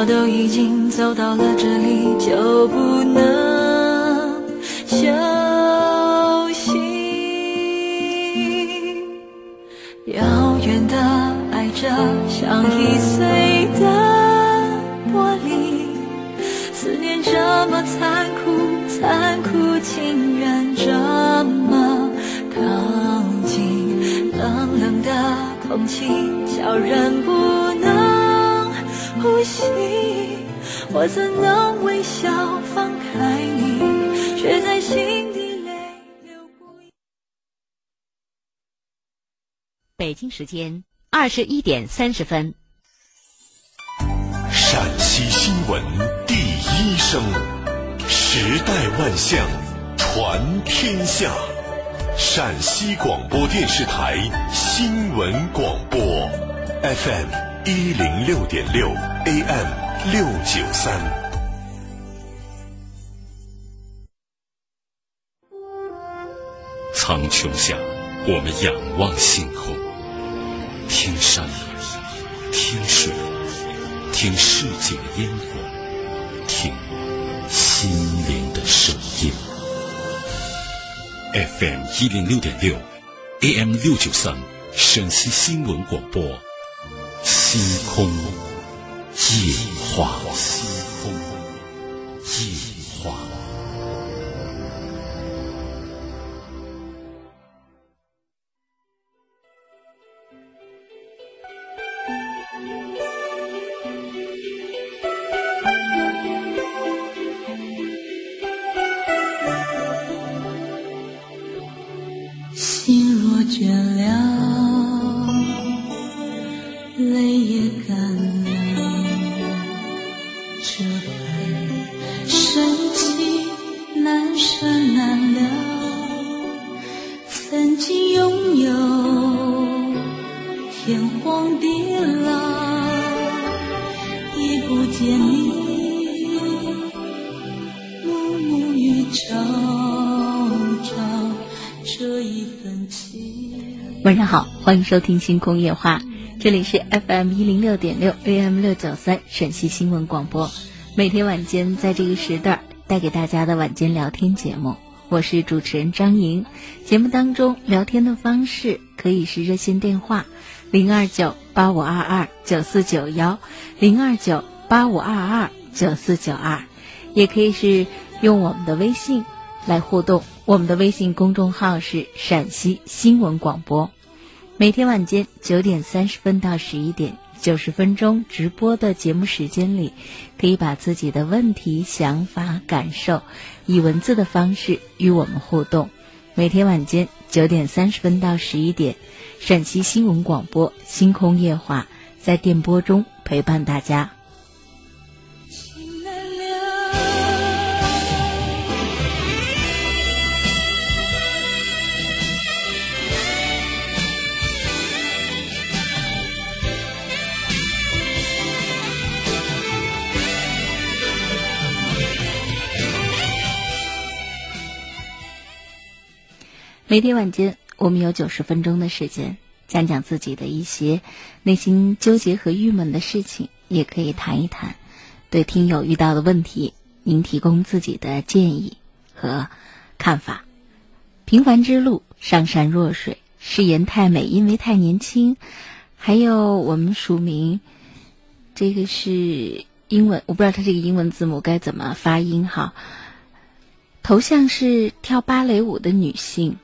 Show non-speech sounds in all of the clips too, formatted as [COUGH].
我都已经走到了这里，就不能休息。遥远的爱着，像易碎的玻璃，思念这么残酷，残酷竟然这么靠近，冷冷的空气叫人不我怎能微笑放开你，却在心底泪流不已。北京时间二十一点三十分。陕西新闻第一声，时代万象，传天下。陕西广播电视台新闻广播，FM 一零六点六，AM 六九三。苍穹下，我们仰望星空，听山，听水，听世界的烟火，听心灵的声音。FM 一零六点六，AM 六九三，陕西新闻广播，空净化。欢迎收听星空夜话，这里是 FM 一零六点六 AM 六九三陕西新闻广播，每天晚间在这个时段带给大家的晚间聊天节目，我是主持人张莹。节目当中聊天的方式可以是热线电话零二九八五二二九四九幺零二九八五二二九四九二，也可以是用我们的微信来互动。我们的微信公众号是陕西新闻广播，每天晚间九点三十分到十一点，九十分钟直播的节目时间里，可以把自己的问题、想法、感受以文字的方式与我们互动。每天晚间九点三十分到十一点，陕西新闻广播星空夜话在电波中陪伴大家。每天晚间，我们有九十分钟的时间，讲讲自己的一些内心纠结和郁闷的事情，也可以谈一谈对听友遇到的问题，您提供自己的建议和看法。平凡之路，上善若水，誓言太美，因为太年轻。还有我们署名，这个是英文，我不知道它这个英文字母该怎么发音哈。头像是跳芭蕾舞的女性，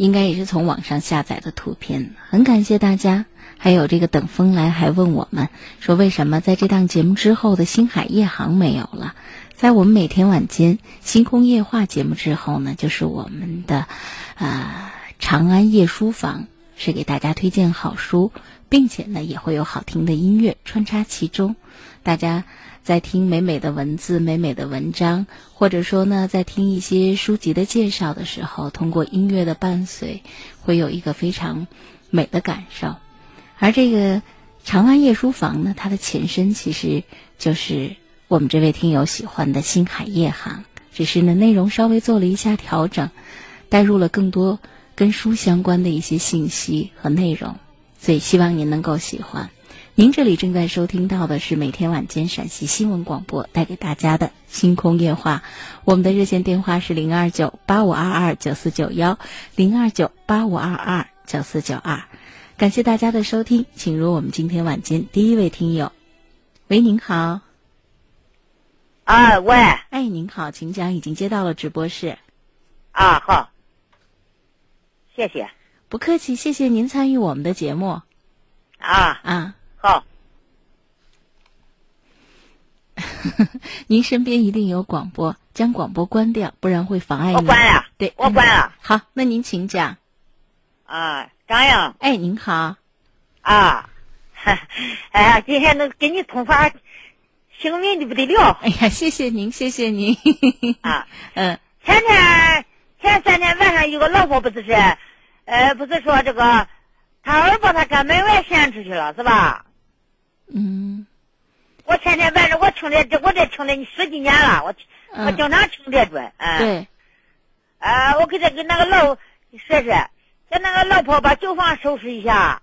应该也是从网上下载的图片。很感谢大家，还有这个等风来还问我们说，为什么在这档节目之后的星海夜航没有了？在我们每天晚间星空夜话节目之后呢，就是我们的呃长安夜书房，是给大家推荐好书，并且呢也会有好听的音乐穿插其中，大家。在听美美的文字、美美的文章，或者说呢，在听一些书籍的介绍的时候，通过音乐的伴随，会有一个非常美的感受。而这个长安夜书房呢，它的前身其实就是我们这位听友喜欢的星海夜航，只是呢内容稍微做了一下调整，带入了更多跟书相关的一些信息和内容，所以希望您能够喜欢。您这里正在收听到的是每天晚间陕西新闻广播带给大家的星空夜话。我们的热线电话是零二九八五二二九四九幺零二九八五二二九四九二。感谢大家的收听，请入我们今天晚间第一位听友。喂，您好。啊，喂。哎，您好，请讲，已经接到了直播室。啊，好。谢谢。不客气，谢谢您参与我们的节目。啊啊，好。[LAUGHS] 您身边一定有广播，将广播关掉，不然会妨碍您。我关了。对，我关了。好，那您请讲。啊，张英。哎，您好。啊，[LAUGHS] 哎呀，今天能跟你通话，幸运的不得了。哎呀，谢谢您，谢谢您。啊，[LAUGHS] 嗯。前天前三天晚上有个老婆不是是，呃，不是说这个，他儿把他搁门外掀出去了，是吧？嗯。我天天晚上我听这这我这听了十几年了，我我经常听这准。嗯。对。呃，我给他给那个老说说，叫那个老婆把旧房收拾一下，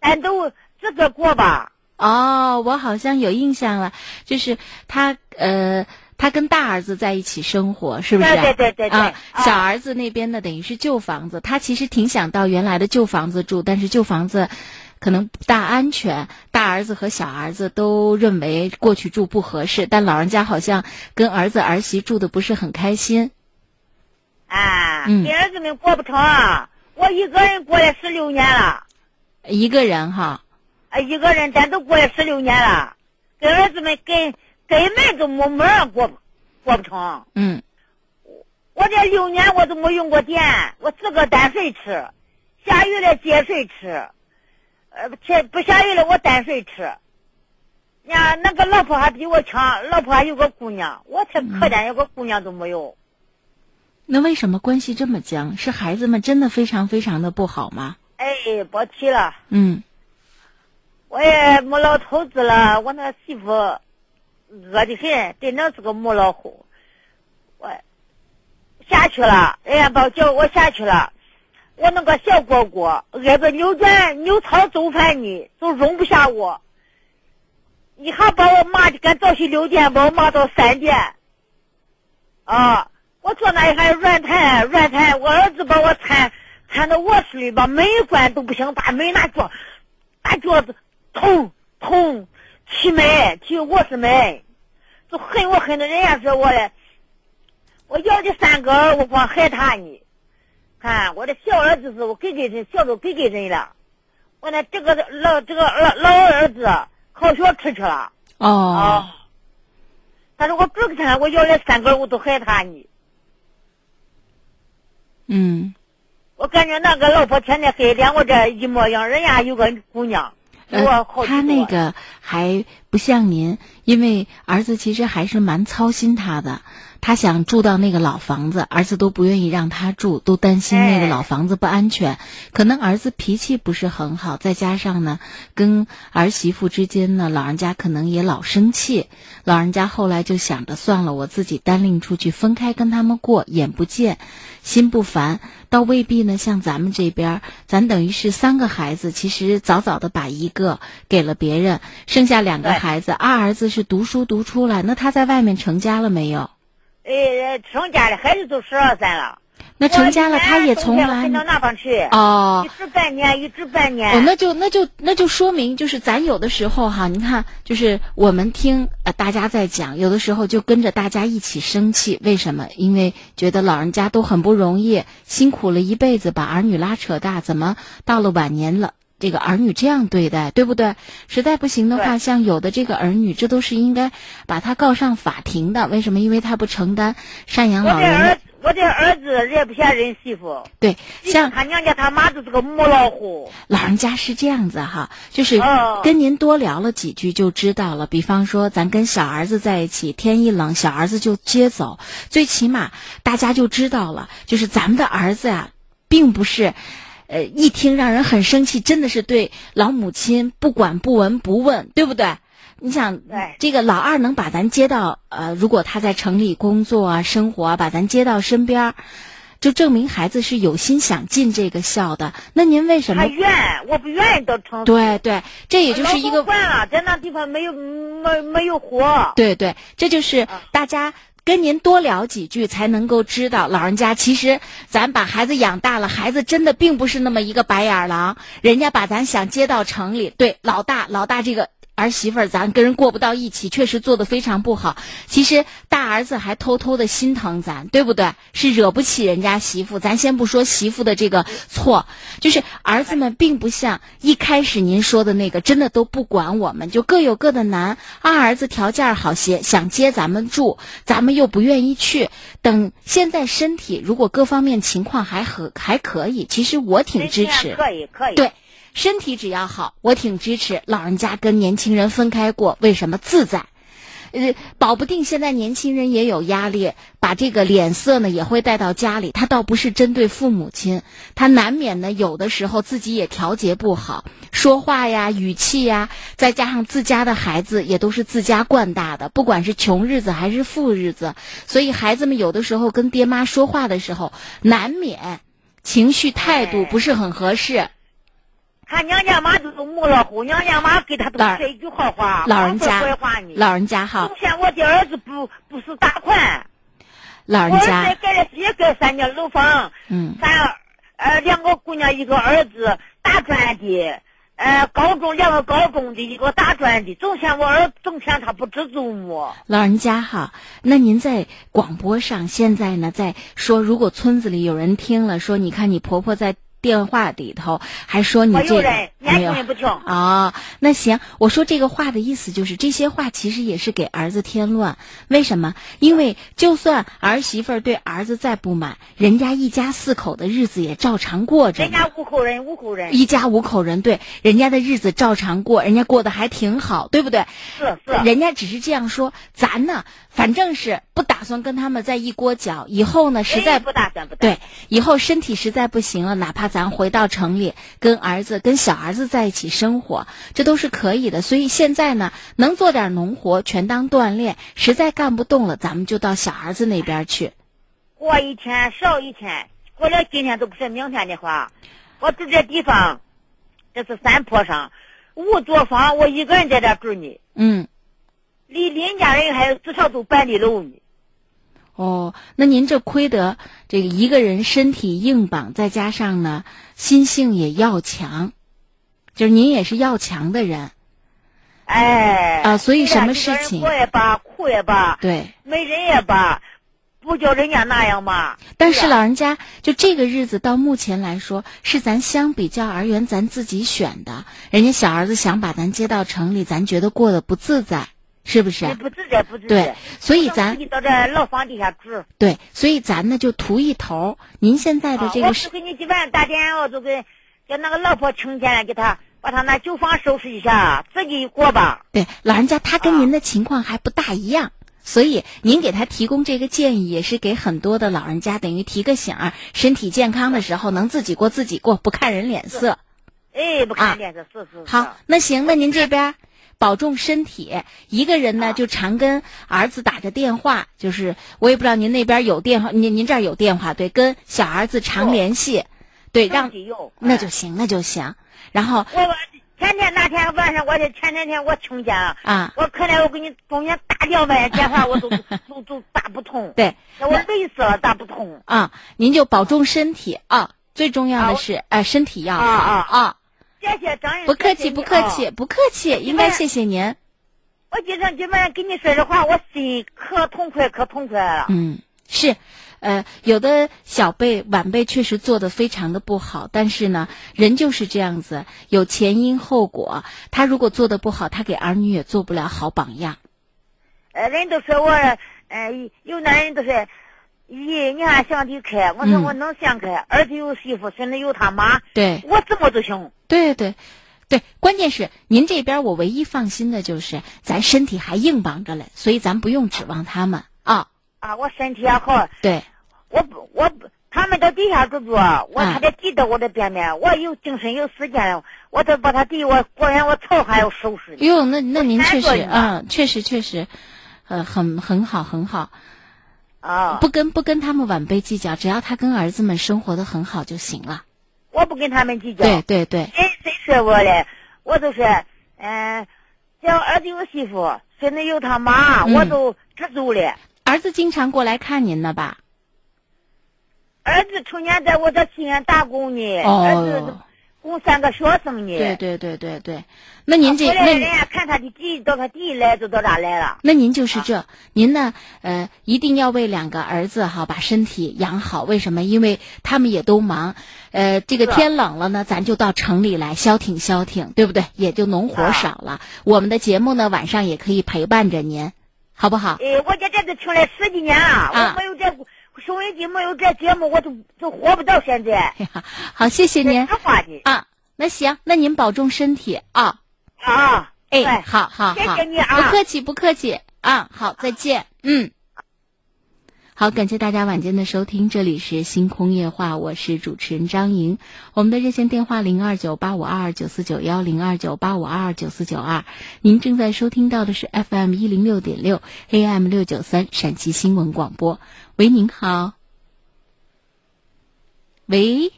咱都自个过吧。哦，我好像有印象了，就是他呃。他跟大儿子在一起生活，是不是？对对对对。啊，小儿子那边呢，等于是旧房子。他其实挺想到原来的旧房子住，但是旧房子可能不大安全。大儿子和小儿子都认为过去住不合适，但老人家好像跟儿子儿媳住的不是很开心。啊，跟儿子们过不成，我一个人过了十六年了。一个人哈？啊，一个人，咱都过了十六年了，跟儿子们跟。根本都没门儿过，过不成。嗯，我这六年我都没用过电，我自个担水吃，下雨了接水吃，呃，天不下雨了我担水吃。呀，那个老婆还比我强，老婆还有个姑娘，我才可怜，有个姑娘都没有。那为什么关系这么僵？是孩子们真的非常非常的不好吗？哎，别提了。嗯，我也没老头子了，我那媳妇。饿的很，真的是个母老虎。我下去了，人家把我叫我下去了。我那个小蝈蝈挨个扭转扭操做饭呢，都容不下我。一下把我骂的，赶早起六点，把我骂到三点。啊！我坐那一下软瘫软瘫，我儿子把我搀搀到卧室里，把门一关都不行，把门拿脚拿脚子捅捅。踢门，踢卧室门，就恨我恨的，人家说我嘞，我要的三个儿，我光害他呢。看我的小儿子是我给给人，小都给给人了。我那这个老这个老老儿子考学出去了。哦。他说我不给他，我要来三个我都害怕呢。嗯。我感觉那个老婆天天黑连我这一模样，人家有个姑娘。呃，他那个还不像您，因为儿子其实还是蛮操心他的。他想住到那个老房子，儿子都不愿意让他住，都担心那个老房子不安全。可能儿子脾气不是很好，再加上呢，跟儿媳妇之间呢，老人家可能也老生气。老人家后来就想着算了，我自己单另出去，分开跟他们过，眼不见心不烦。倒未必呢，像咱们这边，咱等于是三个孩子，其实早早的把一个给了别人，剩下两个孩子，二儿子是读书读出来，那他在外面成家了没有？呃，成家了，孩子都十二三了。那成家了，他也从来到那边去哦，一直半年，一直半年。哦，那就那就那就说明，就是咱有的时候哈，你看，就是我们听呃大家在讲，有的时候就跟着大家一起生气。为什么？因为觉得老人家都很不容易，辛苦了一辈子，把儿女拉扯大，怎么到了晚年了？这个儿女这样对待，对不对？实在不行的话，像有的这个儿女，这都是应该把他告上法庭的。为什么？因为他不承担赡养老人。我的儿子认不下人媳妇。对，像他娘家他妈就是个母老虎。老人家是这样子哈，就是跟您多聊了几句就知道了。比方说，咱跟小儿子在一起，天一冷，小儿子就接走，最起码大家就知道了，就是咱们的儿子呀，并不是。呃，一听让人很生气，真的是对老母亲不管不闻不问，对不对？你想，这个老二能把咱接到呃，如果他在城里工作啊、生活啊，把咱接到身边就证明孩子是有心想进这个校的。那您为什么？他愿，我不愿意到城市。对对，这也就是一个。惯了，在那地方没有没没有活。对对，这就是大家跟您多聊几句，才能够知道老人家其实咱把孩子养大了，孩子真的并不是那么一个白眼狼，人家把咱想接到城里，对老大老大这个。儿媳妇儿，咱跟人过不到一起，确实做的非常不好。其实大儿子还偷偷的心疼咱，对不对？是惹不起人家媳妇。咱先不说媳妇的这个错，就是儿子们并不像一开始您说的那个，真的都不管我们，就各有各的难。二儿子条件好些，想接咱们住，咱们又不愿意去。等现在身体如果各方面情况还和还可以，其实我挺支持。可以可以。对。身体只要好，我挺支持老人家跟年轻人分开过。为什么自在？呃，保不定现在年轻人也有压力，把这个脸色呢也会带到家里。他倒不是针对父母亲，他难免呢有的时候自己也调节不好，说话呀、语气呀，再加上自家的孩子也都是自家惯大的，不管是穷日子还是富日子，所以孩子们有的时候跟爹妈说话的时候，难免情绪态度不是很合适。他娘家妈都是母老虎，娘家妈给他都说一句好话，老人家，坏话呢。老人家哈。从前我的儿子不不是大款，老人家。我盖了也盖三间楼房，嗯，咱呃两个姑娘一个儿子大专的，呃高中两个高中的一个大专的，总嫌我儿挣钱他不知足么？老人家哈，那您在广播上现在呢在说，如果村子里有人听了说，你看你婆婆在。电话里头还说你这个没有啊？那行，我说这个话的意思就是这些话其实也是给儿子添乱。为什么？因为就算儿媳妇儿对儿子再不满，人家一家四口的日子也照常过着。人家五口人，五口人，一家五口人，对，人家的日子照常过，人家过得还挺好，对不对？是是。人家只是这样说，咱呢，反正是不打算跟他们在一锅搅。以后呢，实在不打算不对，以后身体实在不行了，哪怕。咱回到城里，跟儿子、跟小儿子在一起生活，这都是可以的。所以现在呢，能做点农活，全当锻炼。实在干不动了，咱们就到小儿子那边去。过一天少一天，过了今天都不是明天的话。我住这地方，这是山坡上，五座房，我一个人在这住呢。嗯。离邻家人还有至少都半里路呢。哦，那您这亏得这个一个人身体硬绑，再加上呢心性也要强，就是您也是要强的人。哎。啊，所以什么事情？过也罢，苦也罢，对，没人也罢，不就人家那样吗。但是老人家就这个日子到目前来说，是咱相比较而言咱自己选的。人家小儿子想把咱接到城里，咱觉得过得不自在。是不是？不自在，不自在。对，所以咱到这老房底下住。对，所以咱呢就图一头。您现在的这个是。我给你几万打电话，就给叫那个老婆请钱，给他把他那旧房收拾一下，自己过吧。对，老人家他跟您的情况还不大一样，所以您给他提供这个建议，也是给很多的老人家等于提个醒儿，身体健康的时候能自己过自己过，不看人脸色。哎，不看脸色，是是。好，那行，那您这边。保重身体，一个人呢就常跟儿子打着电话，就是我也不知道您那边有电话，您您这儿有电话对，跟小儿子常联系，对，让那就行，那就行。然后我前天那天晚上，我前两天我听见啊，我可怜我给你中间打两百电话，[LAUGHS] 我都都都打不通。对，我累死了，打不通。啊，您就保重身体啊，最重要的是哎，身体要好啊啊。谢谢张人，不客气，不客气，不客气，应该谢谢您。我今天今晚跟你说这话，我心可痛快，可痛快了。嗯，是，呃，有的小辈晚辈确实做的非常的不好，但是呢，人就是这样子，有前因后果。他如果做的不好，他给儿女也做不了好榜样。呃，人都说我，呃，有男人都说。咦，你还想离开？我说我能想开，儿子有媳妇，孙子有他妈，对我怎么都行。对对，对，关键是您这边我唯一放心的就是咱身体还硬绑着嘞，所以咱不用指望他们啊。啊，我身体也好。对，我不我不，他们到地下住住，我他得记得我的边边，我有精神有时间，我得把他地我果然我草还要收拾。哟，那那您确实，嗯，确实确实，呃，很很好很好。啊，不跟不跟他们晚辈计较，只要他跟儿子们生活的很好就行了。我不跟他们计较。对对对，谁谁说我嘞？我都是，嗯、只要儿子有媳妇，孙子有他妈，嗯我都知足了。儿子经常过来看您呢吧？儿子成年在我这西安打工呢，哦儿子供三个学生呢。对对对对对，那您这回来人家看他的地到他地来就到哪来了。那您就是这，您呢呃一定要为两个儿子哈把身体养好。为什么？因为他们也都忙，呃，这个天冷了呢，咱就到城里来消停消停，对不对？也就农活啊少了。我们的节目呢晚上也可以陪伴着您，好不好？哎，我在这都听了十几年了，啊我没有这收音机，没有这节目，我都都活不到现在。哎，好，谢谢您啊。那行，那您保重身体啊。啊。哎，好好好谢，谢你啊不客气不客气啊，好，再见，嗯。好，感谢大家晚间的收听，这里是星空夜话，我是主持人张莹。我们的热线电话零二九八五二二九四九幺零二九八五二二九四九二。您正在收听到的是 FM 一零六点六 AM 六九三陕西新闻广播。喂，您好。喂，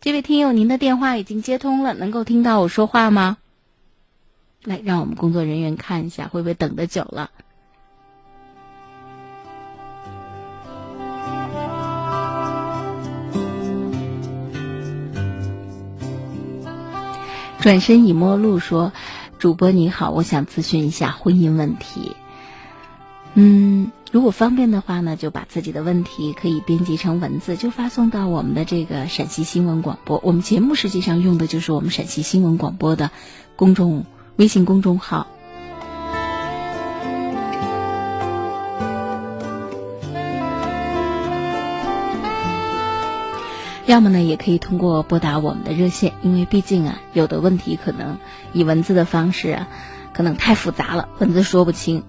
这位听友，您的电话已经接通了，能够听到我说话吗？来，让我们工作人员看一下，会不会等得久了？转身已陌路说：“主播你好，我想咨询一下婚姻问题。嗯，如果方便的话呢，就把自己的问题可以编辑成文字，就发送到我们的这个陕西新闻广播。我们节目实际上用的就是我们陕西新闻广播的公众微信公众号。要么呢，也可以通过拨打我们的热线，因为毕竟啊，有的问题可能以文字的方式啊，可能太复杂了，文字说不清，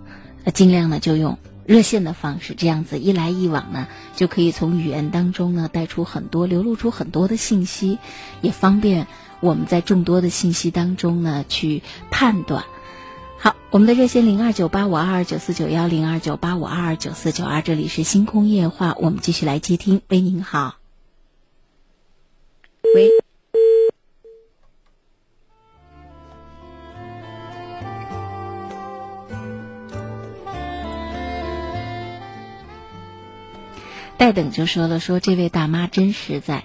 尽量呢就用热线的方式，这样子一来一往呢，就可以从语言当中呢带出很多，流露出很多的信息，也方便我们在众多的信息当中呢去判断。好，我们的热线零二九八五二二九四九幺零二九八五二二九四九二，这里是星空夜话，我们继续来接听。喂，您好。喂，戴等就说了，说这位大妈真实在。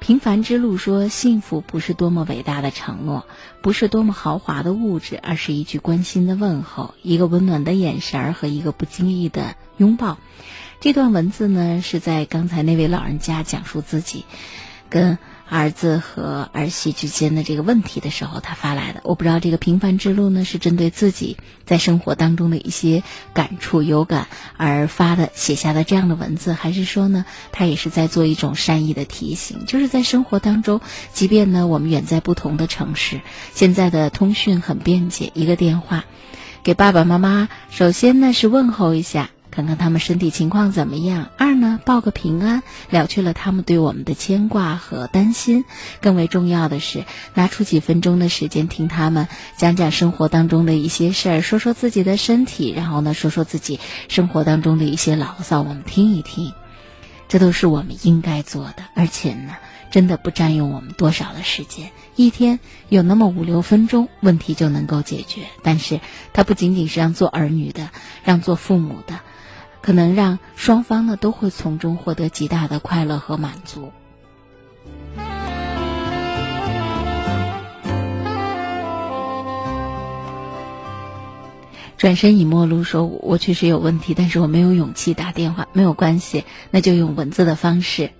平凡之路说，幸福不是多么伟大的承诺，不是多么豪华的物质，而是一句关心的问候，一个温暖的眼神儿和一个不经意的拥抱。这段文字呢，是在刚才那位老人家讲述自己跟儿子和儿媳之间的这个问题的时候，他发来的。我不知道这个平凡之路呢，是针对自己在生活当中的一些感触、有感而发的、写下的这样的文字，还是说呢，他也是在做一种善意的提醒，就是在生活当中，即便呢我们远在不同的城市，现在的通讯很便捷，一个电话，给爸爸妈妈，首先呢是问候一下。看看他们身体情况怎么样。二呢，报个平安，了却了他们对我们的牵挂和担心。更为重要的是，拿出几分钟的时间听他们讲讲生活当中的一些事儿，说说自己的身体，然后呢，说说自己生活当中的一些牢骚，我们听一听。这都是我们应该做的，而且呢，真的不占用我们多少的时间。一天有那么五六分钟，问题就能够解决。但是，它不仅仅是让做儿女的，让做父母的。可能让双方呢都会从中获得极大的快乐和满足。转身已陌路说：“我确实有问题，但是我没有勇气打电话，没有关系，那就用文字的方式。”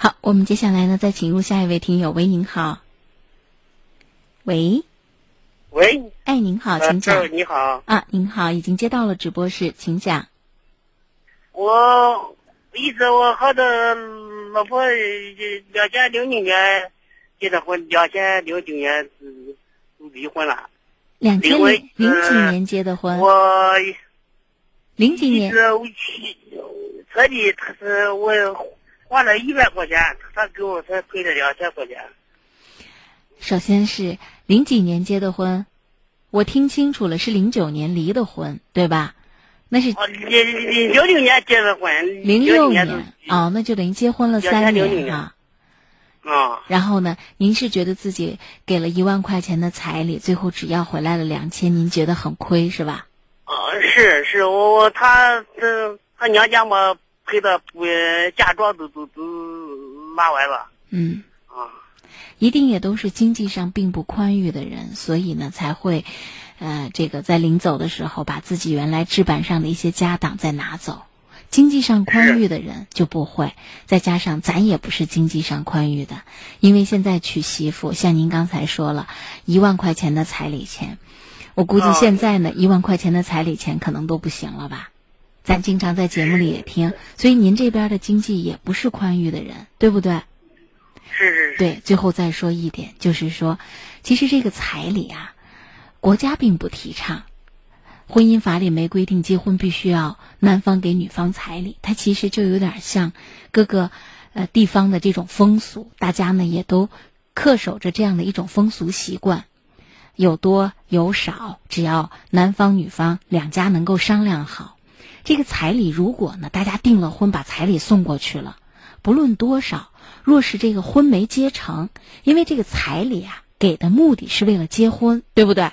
好，我们接下来呢，再请入下一位听友。喂，您好。喂，喂，哎，您好，呃请讲。这你好，啊，您好，已经接到了直播室，请讲。我一直我和的老婆呃两千零九年结的婚，两千零九年嗯离婚了。两千零零几呃年结的婚，我零几年是我花了一百块钱，他给我才赔了两千块钱。首先是零几年结的婚，我听清楚了，是零九年离的婚，对吧？那是零，零零零年结的婚，零六年年哦，那就等于结婚了三年年哈。啊，然后呢，您是觉得自己给了一万块钱的彩礼，最后只要回来了两千，您觉得很亏是吧？啊，是是，我我他这他娘家嘛赔的不嫁妆都都都拿完了嗯，啊。一定也都是经济上并不宽裕的人，所以呢才会，呃，这个在临走的时候把自己原来置办上的一些家当再拿走。经济上宽裕的人就不会，再加上咱也不是经济上宽裕的，因为现在娶媳妇，像您刚才说了，一万块钱的彩礼钱，我估计啊现在呢，一万块钱的彩礼钱可能都不行了吧？咱经常在节目里也听，所以您这边的经济也不是宽裕的人，对不对？是是是，对，最后再说一点，就是说，其实这个彩礼啊，国家并不提倡，婚姻法里没规定结婚必须要男方给女方彩礼，它其实就有点像各个呃地方的这种风俗，大家呢也都恪守着这样的一种风俗习惯，有多有少，只要男方女方两家能够商量好，这个彩礼如果呢大家订了婚，把彩礼送过去了，不论多少。若是这个婚没结成，因为这个彩礼啊给的目的是为了结婚，对不对？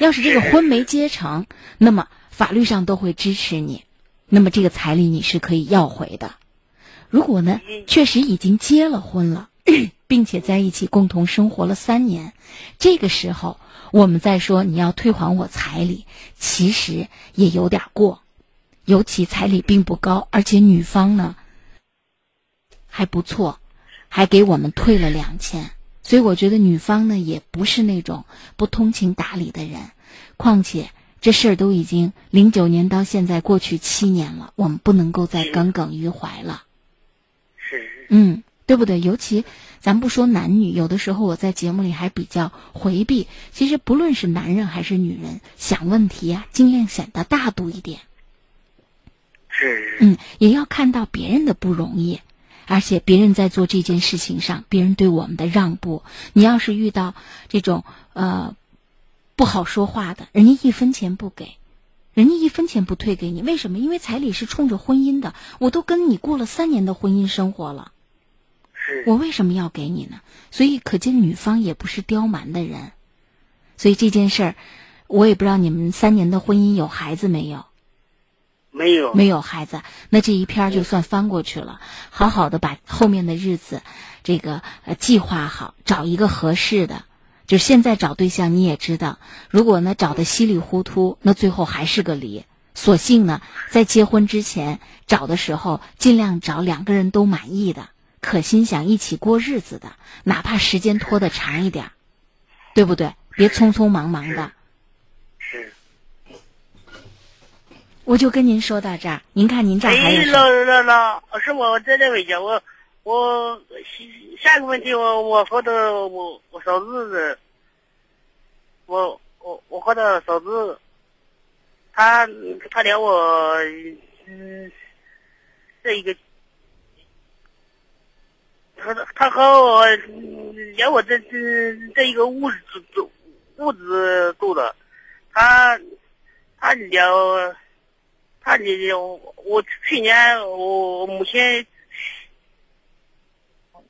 要是这个婚没结成，那么法律上都会支持你，那么这个彩礼你是可以要回的。如果呢确实已经结了婚了，并且在一起共同生活了三年，这个时候我们再说你要退还我彩礼，其实也有点过，尤其彩礼并不高，而且女方呢还不错。还给我们退了两千，所以我觉得女方呢也不是那种不通情达理的人。况且这事儿都已经零九年到现在过去七年了，我们不能够再耿耿于怀了。是是嗯，对不对？尤其咱不说男女，有的时候我在节目里还比较回避。其实不论是男人还是女人，想问题啊，尽量显得大度一点。是是，嗯，也要看到别人的不容易。而且别人在做这件事情上，别人对我们的让步，你要是遇到这种呃不好说话的，人家一分钱不给，人家一分钱不退给你，为什么？因为彩礼是冲着婚姻的，我都跟你过了三年的婚姻生活了，是我为什么要给你呢？所以可见女方也不是刁蛮的人，所以这件事儿，我也不知道你们三年的婚姻有孩子没有。没有没有孩子，那这一篇就算翻过去了。好好的把后面的日子，这个呃计划好，找一个合适的。就现在找对象，你也知道，如果呢找的稀里糊涂，那最后还是个离。索性呢，在结婚之前找的时候，尽量找两个人都满意的，可心想一起过日子的，哪怕时间拖得长一点，对不对？别匆匆忙忙的。是。我就跟您说到这儿，您看您这还有哎，老老老是，我在这问一下，我我下一个问题，我我和他我我嫂子，我我我和他嫂子，她她连我嗯这一个，她她和我连我这这这一个屋子住屋子住的，她她连。他你我去年我母亲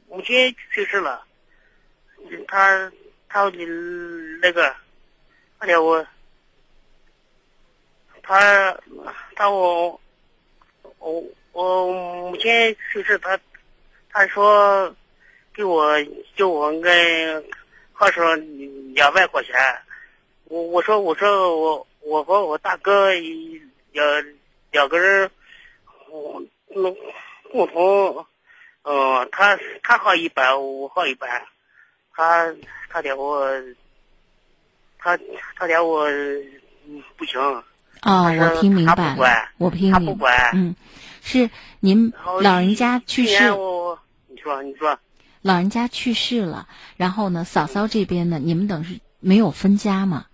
母亲去世了，他他你那个，他叫我，他他我我我母亲去世，他他说给我叫我跟和尚两万块钱，我我说我说我我和我大哥要。两个人，我嗯共同，呃，他他好一半，我好一半，他他连我，他他连我嗯不行。哦，我听明白我听他明不管嗯，是您老人家去去世，我你说你说老人家去世了，然后呢，嫂嫂这边呢，你们等是没有分家嘛？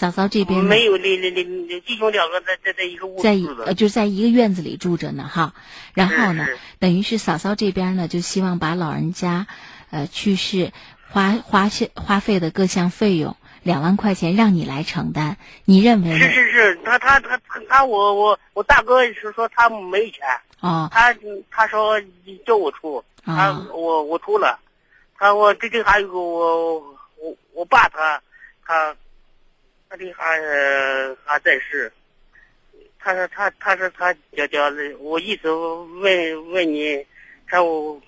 嫂嫂这边没有那那那那弟兄两个在在在一个屋在一住着呃，就是在一个院子里住着呢，哈。然后呢等于是嫂嫂这边呢，就希望把老人家，呃，去世花花费花费的各项费用两万块钱让你来承担，你认为呢？是？是是，他他他他他我我我大哥是说他没钱，哦。他他说叫我出，他啊我我出了，他我这这还有个我我我爸他他他这还还在世，他说他他说他叫叫我一直问问你，看我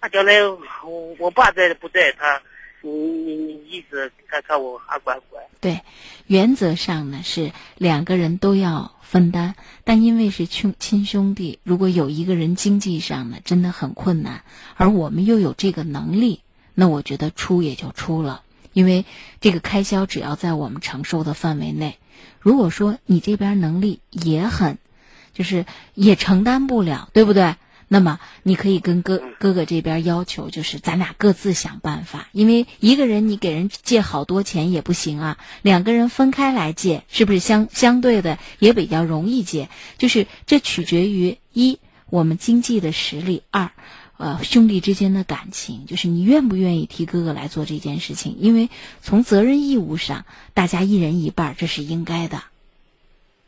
他将来我我爸在不在他，你你你意思看看我还管不管？对，原则上呢是两个人都要分担，但因为是亲亲兄弟，如果有一个人经济上呢真的很困难，而我们又有这个能力，那我觉得出也就出了，因为这个开销只要在我们承受的范围内。如果说你这边能力也很，就是也承担不了，对不对？那么你可以跟哥哥哥这边要求，就是咱俩各自想办法，因为一个人你给人借好多钱也不行啊，两个人分开来借，是不是相相对的也比较容易借？就是这取决于一我们经济的实力，二呃兄弟之间的感情，就是你愿不愿意替哥哥来做这件事情？因为从责任义务上，大家一人一半，这是应该的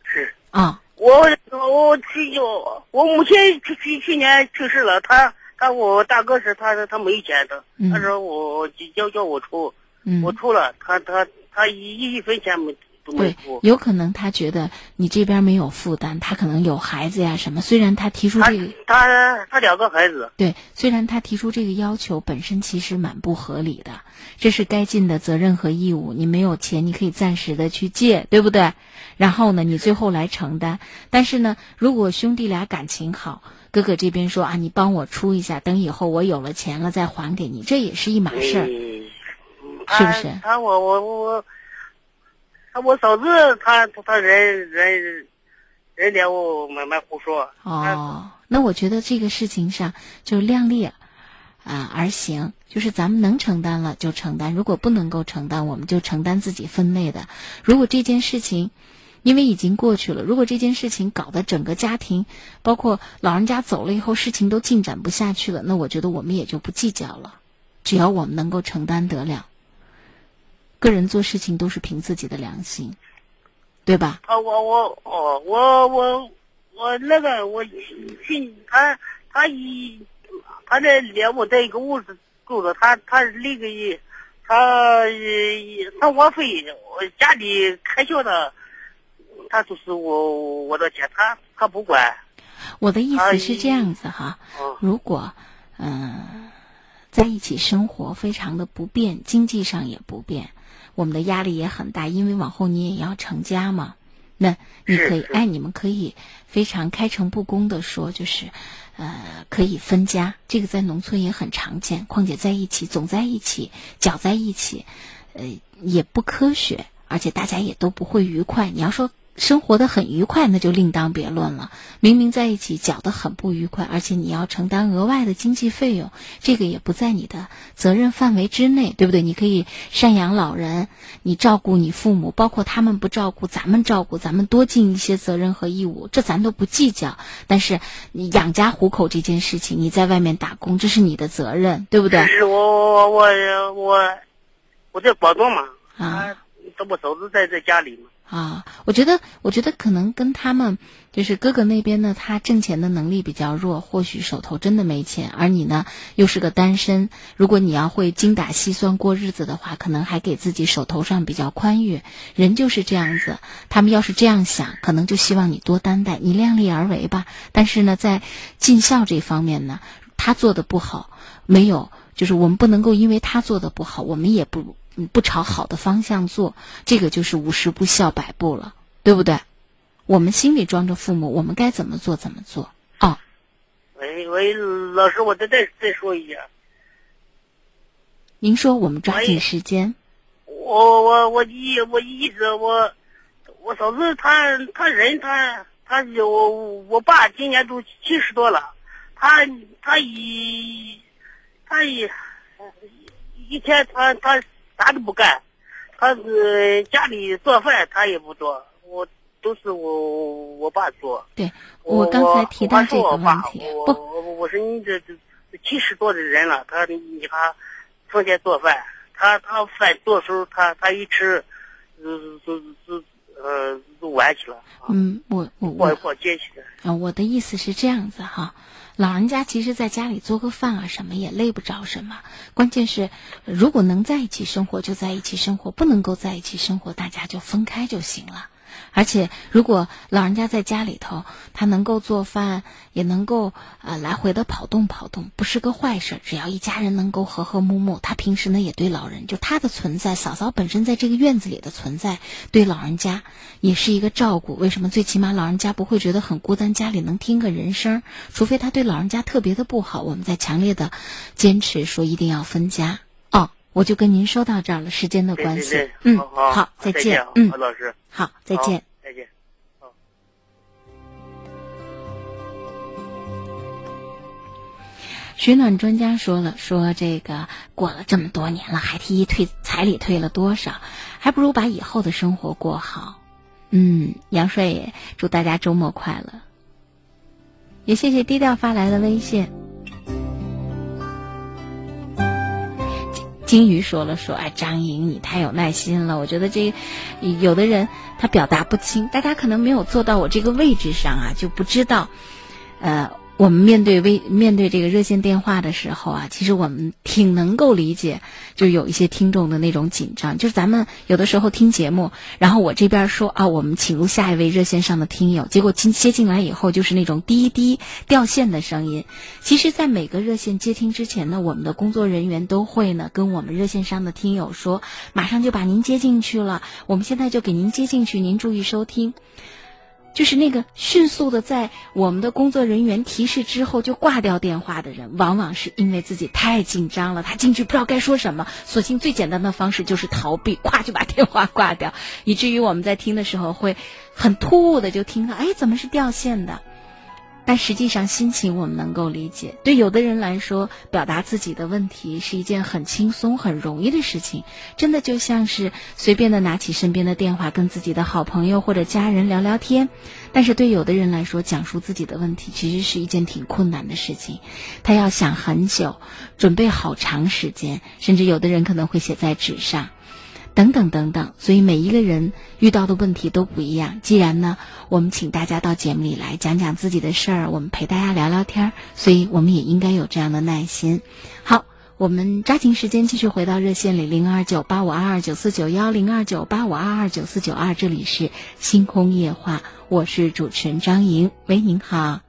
是。啊。我我去我我母亲去去去年去世了，他他我大哥是他他没钱的，嗯他说我叫叫我出，嗯，我出了，他他他一一分钱没都没对，，有可能他觉得你这边没有负担，他可能有孩子呀什么。虽然他提出这个，他他两个孩子，对，虽然他提出这个要求本身其实蛮不合理的，这是该尽的责任和义务。你没有钱，你可以暂时的去借，对不对？然后呢，你最后来承担。但是呢，如果兄弟俩感情好，哥哥这边说啊，你帮我出一下，等以后我有了钱了再还给你，这也是一码事儿。嗯，是不是他他我我我，他我嫂子他他他人人人家我蛮蛮胡说，哦，那我觉得这个事情上就量力啊、而行，就是咱们能承担了就承担，如果不能够承担，我们就承担自己分内的。如果这件事情因为已经过去了，如果这件事情搞得整个家庭，包括老人家走了以后，事情都进展不下去了，那我觉得我们也就不计较了，只要我们能够承担得了。个人做事情都是凭自己的良心，对吧？啊，我我哦，我我我那个我信他他一他那连我在一个屋子住着，他他那个他呃生活费我家里开销的，他都是我我的钱，他他不管。我的意思是这样子哈，哦如果嗯、在一起生活非常的不便，经济上也不便，我们的压力也很大，因为往后你也要成家嘛。那你可以，哎，你们可以非常开诚布公的说，就是，呃，可以分家，这个在农村也很常见。况且在一起，总在一起，搅在一起，呃，也不科学，而且大家也都不会愉快。你要说生活的很愉快，那就另当别论了。明明在一起搅得很不愉快，而且你要承担额外的经济费用，这个也不在你的责任范围之内，对不对？你可以赡养老人，你照顾你父母，包括他们不照顾，咱们照顾，咱们多尽一些责任和义务，这咱都不计较。但是你养家糊口这件事情，你在外面打工，这是你的责任，对不对？是我我我我我在广东嘛，啊这不都是在在家里嘛。啊，我觉得，我觉得可能跟他们就是哥哥那边呢，他挣钱的能力比较弱，或许手头真的没钱，而你呢又是个单身，如果你要会精打细算过日子的话，可能还给自己手头上比较宽裕。人就是这样子，他们要是这样想，可能就希望你多担待，你量力而为吧。但是呢，在尽孝这方面呢，他做的不好，没有，就是我们不能够因为他做的不好，我们也不不朝好的方向做，这个就是五十步笑百步了，对不对？我们心里装着父母，我们该怎么做怎么做哦。喂喂，老师，我再再再说一下，您说我们抓紧时间，我我我一我一直我我嫂子她她人她她我我爸今年都七十多了，他他一他一一天他他啥都不干，他是家里做饭他也不做，我都是我我爸做。对我刚才提到这个问题，不，我我我说你这这七十多的人了，他你还成天做饭，他他饭做时候他他一吃，就就就呃就晚去了。嗯，我我过我过节去的。啊，我的意思是这样子哈，老人家其实在家里做个饭啊，什么也累不着什么。关键是，如果能在一起生活就在一起生活，不能够在一起生活，大家就分开就行了。而且，如果老人家在家里头，他能够做饭，也能够呃来回的跑动跑动，不是个坏事。只要一家人能够和和睦睦，他平时呢也对老人，就他的存在，嫂嫂本身在这个院子里的存在，对老人家也是一个照顾。为什么？最起码老人家不会觉得很孤单，家里能听个人声，除非他对老人家特别的不好，我们在强烈的坚持说一定要分家。哦，我就跟您说到这儿了，时间的关系嗯，好，好，再再见，嗯，老师，好，再见。，再见。取暖专家说了，说这个过了这么多年了，还提退彩礼退了多少，还不如把以后的生活过好。嗯，杨帅也祝大家周末快乐，也谢谢低调发来的微信。金鱼说了说，哎，张颖你太有耐心了，我觉得这有的人他表达不清，大家可能没有坐到我这个位置上啊，就不知道，呃。我们面对微面对这个热线电话的时候啊，其实我们挺能够理解，就是有一些听众的那种紧张。就是咱们有的时候听节目，然后我这边说啊，我们请入下一位热线上的听友，结果接接进来以后就是那种滴滴掉线的声音。其实，在每个热线接听之前呢，我们的工作人员都会呢跟我们热线上的听友说，马上就把您接进去了，我们现在就给您接进去，您注意收听。就是那个迅速的在我们的工作人员提示之后就挂掉电话的人，往往是因为自己太紧张了，他进去不知道该说什么，索性最简单的方式就是逃避，咵就把电话挂掉，以至于我们在听的时候会很突兀的就听到，哎，怎么是掉线的？但实际上，心情我们能够理解。对有的人来说，表达自己的问题是一件很轻松、很容易的事情，真的就像是随便的拿起身边的电话，跟自己的好朋友或者家人聊聊天。但是对有的人来说，讲述自己的问题其实是一件挺困难的事情，他要想很久，准备好长时间，甚至有的人可能会写在纸上。等等等等，所以每一个人遇到的问题都不一样。既然呢，我们请大家到节目里来讲讲自己的事儿，我们陪大家聊聊天儿，所以我们也应该有这样的耐心。好，我们抓紧时间继续回到热线里，零二九八五二二九四九幺零二九八五二二九四九二，这里是星空夜话，我是主持人张莹。喂，您好。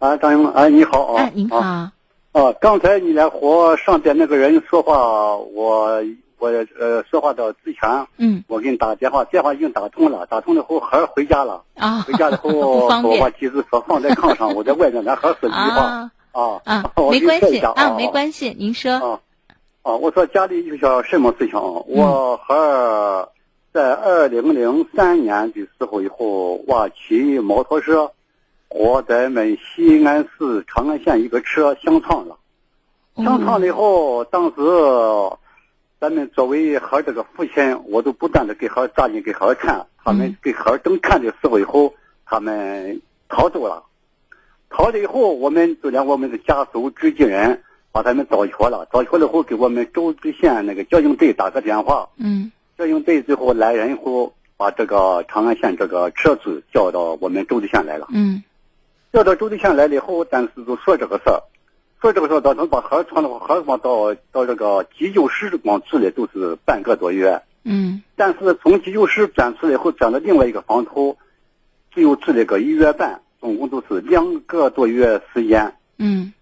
啊，张英，啊，你好啊！哎，您好。啊，啊刚才你来和上边那个人说话，我我呃说话到之前，嗯。我给你打电话，电话已经打通了，打通了后孩儿回家了，啊，回家了后 [LAUGHS] 我把机子车放在炕上，[LAUGHS] 我在外面，咱孩儿说句话。啊。啊啊，我没关系。给你说一下啊，没关系，您说。啊啊，我说家里有些什么事情，嗯。我孩儿在二零零三年的时候以后，我骑摩托车，我在们西安市长安县一个车相撞了。相撞了以后，当时咱们作为孩儿这个父亲，我都不断的给孩儿抓紧给孩儿看，他们嗯给孩儿正看的时候以后，他们逃走了。逃了以后，我们就连我们的家属执行人把他们找缺了，找缺了以后给我们周至县那个交警队打个电话，嗯。交警队最后来人以后，把这个长安县这个车主叫到我们周至县来了。嗯。叫到周至县来了以后，但是就说这个事儿，说这个时候，到时候把孩儿传的话，孩儿嘛到到这个急救室光出来都是半个多月，嗯但是从急救室转出来以后，转到另外一个房头，只有住了个一月半，总共都是两个多月时间。嗯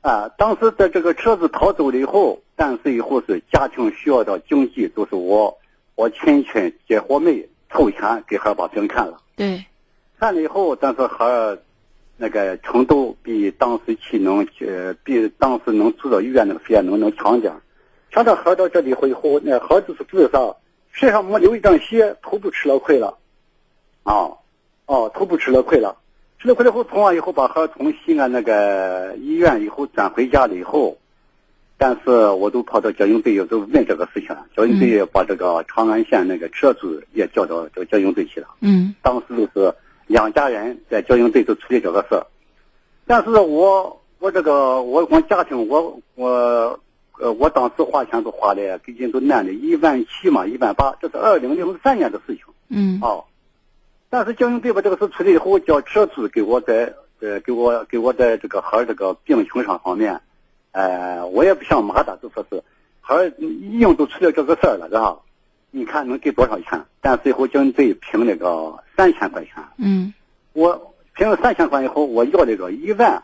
啊，当时在这个车子逃走了以后，但是以后是家庭需要的经济，都是我我亲戚姐伙妹凑钱给孩儿把病看了。对，看了以后，但是孩儿那个程度比当时去能呃比当时能住到医院那个费能能强点儿。强到孩到这里以后，那孩儿就是住的啥，身上没留一张血，头部吃了亏了，啊，哦，头部吃了亏了，吃了亏了以后，从完以后把孩从西安那个医院以后转回家了以后，但是我都跑到交警队都问这个事情了，交警队把这个长安县那个车主也叫到这个交警队去了。嗯。当时就是两家人在交警队都处理这个事儿，但是我我这个我我家庭我我呃我当时花钱都花了，给人都按了一万七嘛一万八，这是二零零三年的事情嗯啊。但是交警队把这个事处理以后，叫车主给我在呃给我给我在这个孩儿这个病情上方面，呃我也不想骂他，就说是孩儿已经都处理这个事儿了，是吧？你看能给多少钱？但是以后交警队评那个三千块钱。嗯我评了三千块以后，我要这个一万，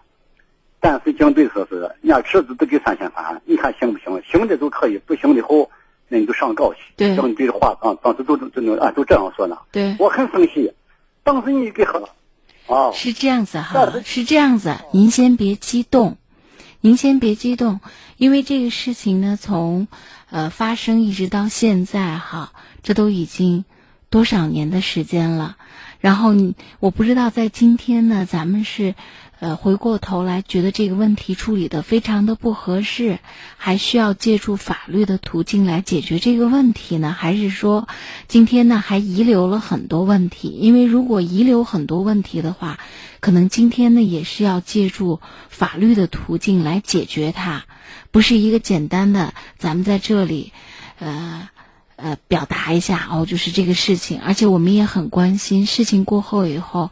但是警队说是人家车子都给三千块，你看行不行？行的都可以，不行的后那你就上告去。对警队的话当当时都都都啊都这样说呢，对。我很生气。当时你给喝了，啊，是这样子哈，是这样子，您先别激动，您先别激动，因为这个事情呢，从呃发生一直到现在哈，这都已经多少年的时间了。然后，我不知道在今天呢，咱们是呃回过头来觉得这个问题处理的非常的不合适，还需要借助法律的途径来解决这个问题呢，还是说今天呢还遗留了很多问题？因为如果遗留很多问题的话，可能今天呢也是要借助法律的途径来解决它，不是一个简单的咱们在这里，呃。呃，表达一下哦，就是这个事情，而且我们也很关心。事情过后以后，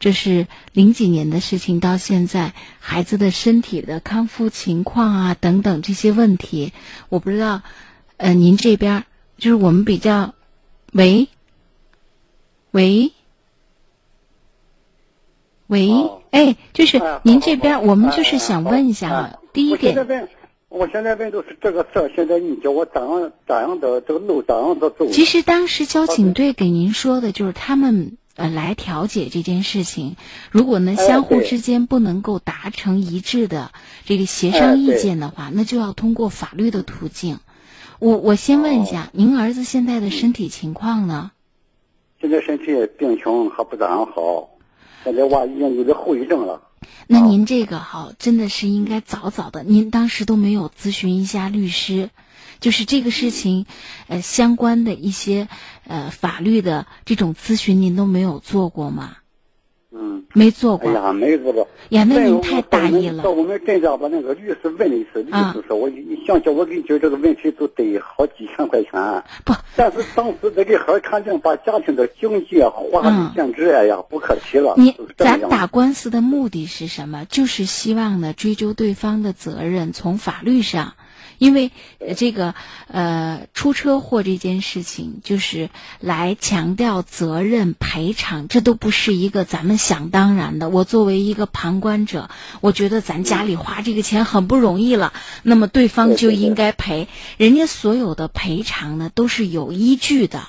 这是零几年的事情，到现在孩子的身体的康复情况啊，等等这些问题，我不知道，呃，您这边就是我们比较，喂，喂，喂，哦哎，就是哎您这边，我们就是哎想问一下哈哎，第一点，问，我现在问就是这个事儿，现在你叫我咋样咋样的这个路咋样的走？其实当时交警队给您说的就是他们呃来调解这件事情，如果呢哎相互之间不能够达成一致的这个协商意见的话，那就要通过法律的途径。我我先问一哦下，您儿子现在的身体情况呢？现在身体病情还不咋样好，现在娃已经有点后遗症了。那您这个哈，真的是应该早早的，您当时都没有咨询一下律师，就是这个事情，呃，相关的一些呃法律的这种咨询，您都没有做过吗？嗯，没做过。哎呀，没做过。呀，那问您太大意了到。我们镇上把那个律师问了一次，律啊师说：“我你想想，我给你讲这个问题都得好几千块钱。不，但是当时这给孩儿看病，把家庭的经济啊花嗯的简直哎呀不可提了。你咱打官司的目的是什么？就是希望呢追究对方的责任，从法律上。因为呃这个呃出车祸这件事情，就是来强调责任赔偿，这都不是一个咱们想当然的。我作为一个旁观者，我觉得咱家里花这个钱很不容易了，那么对方就应该赔。人家所有的赔偿呢，都是有依据的。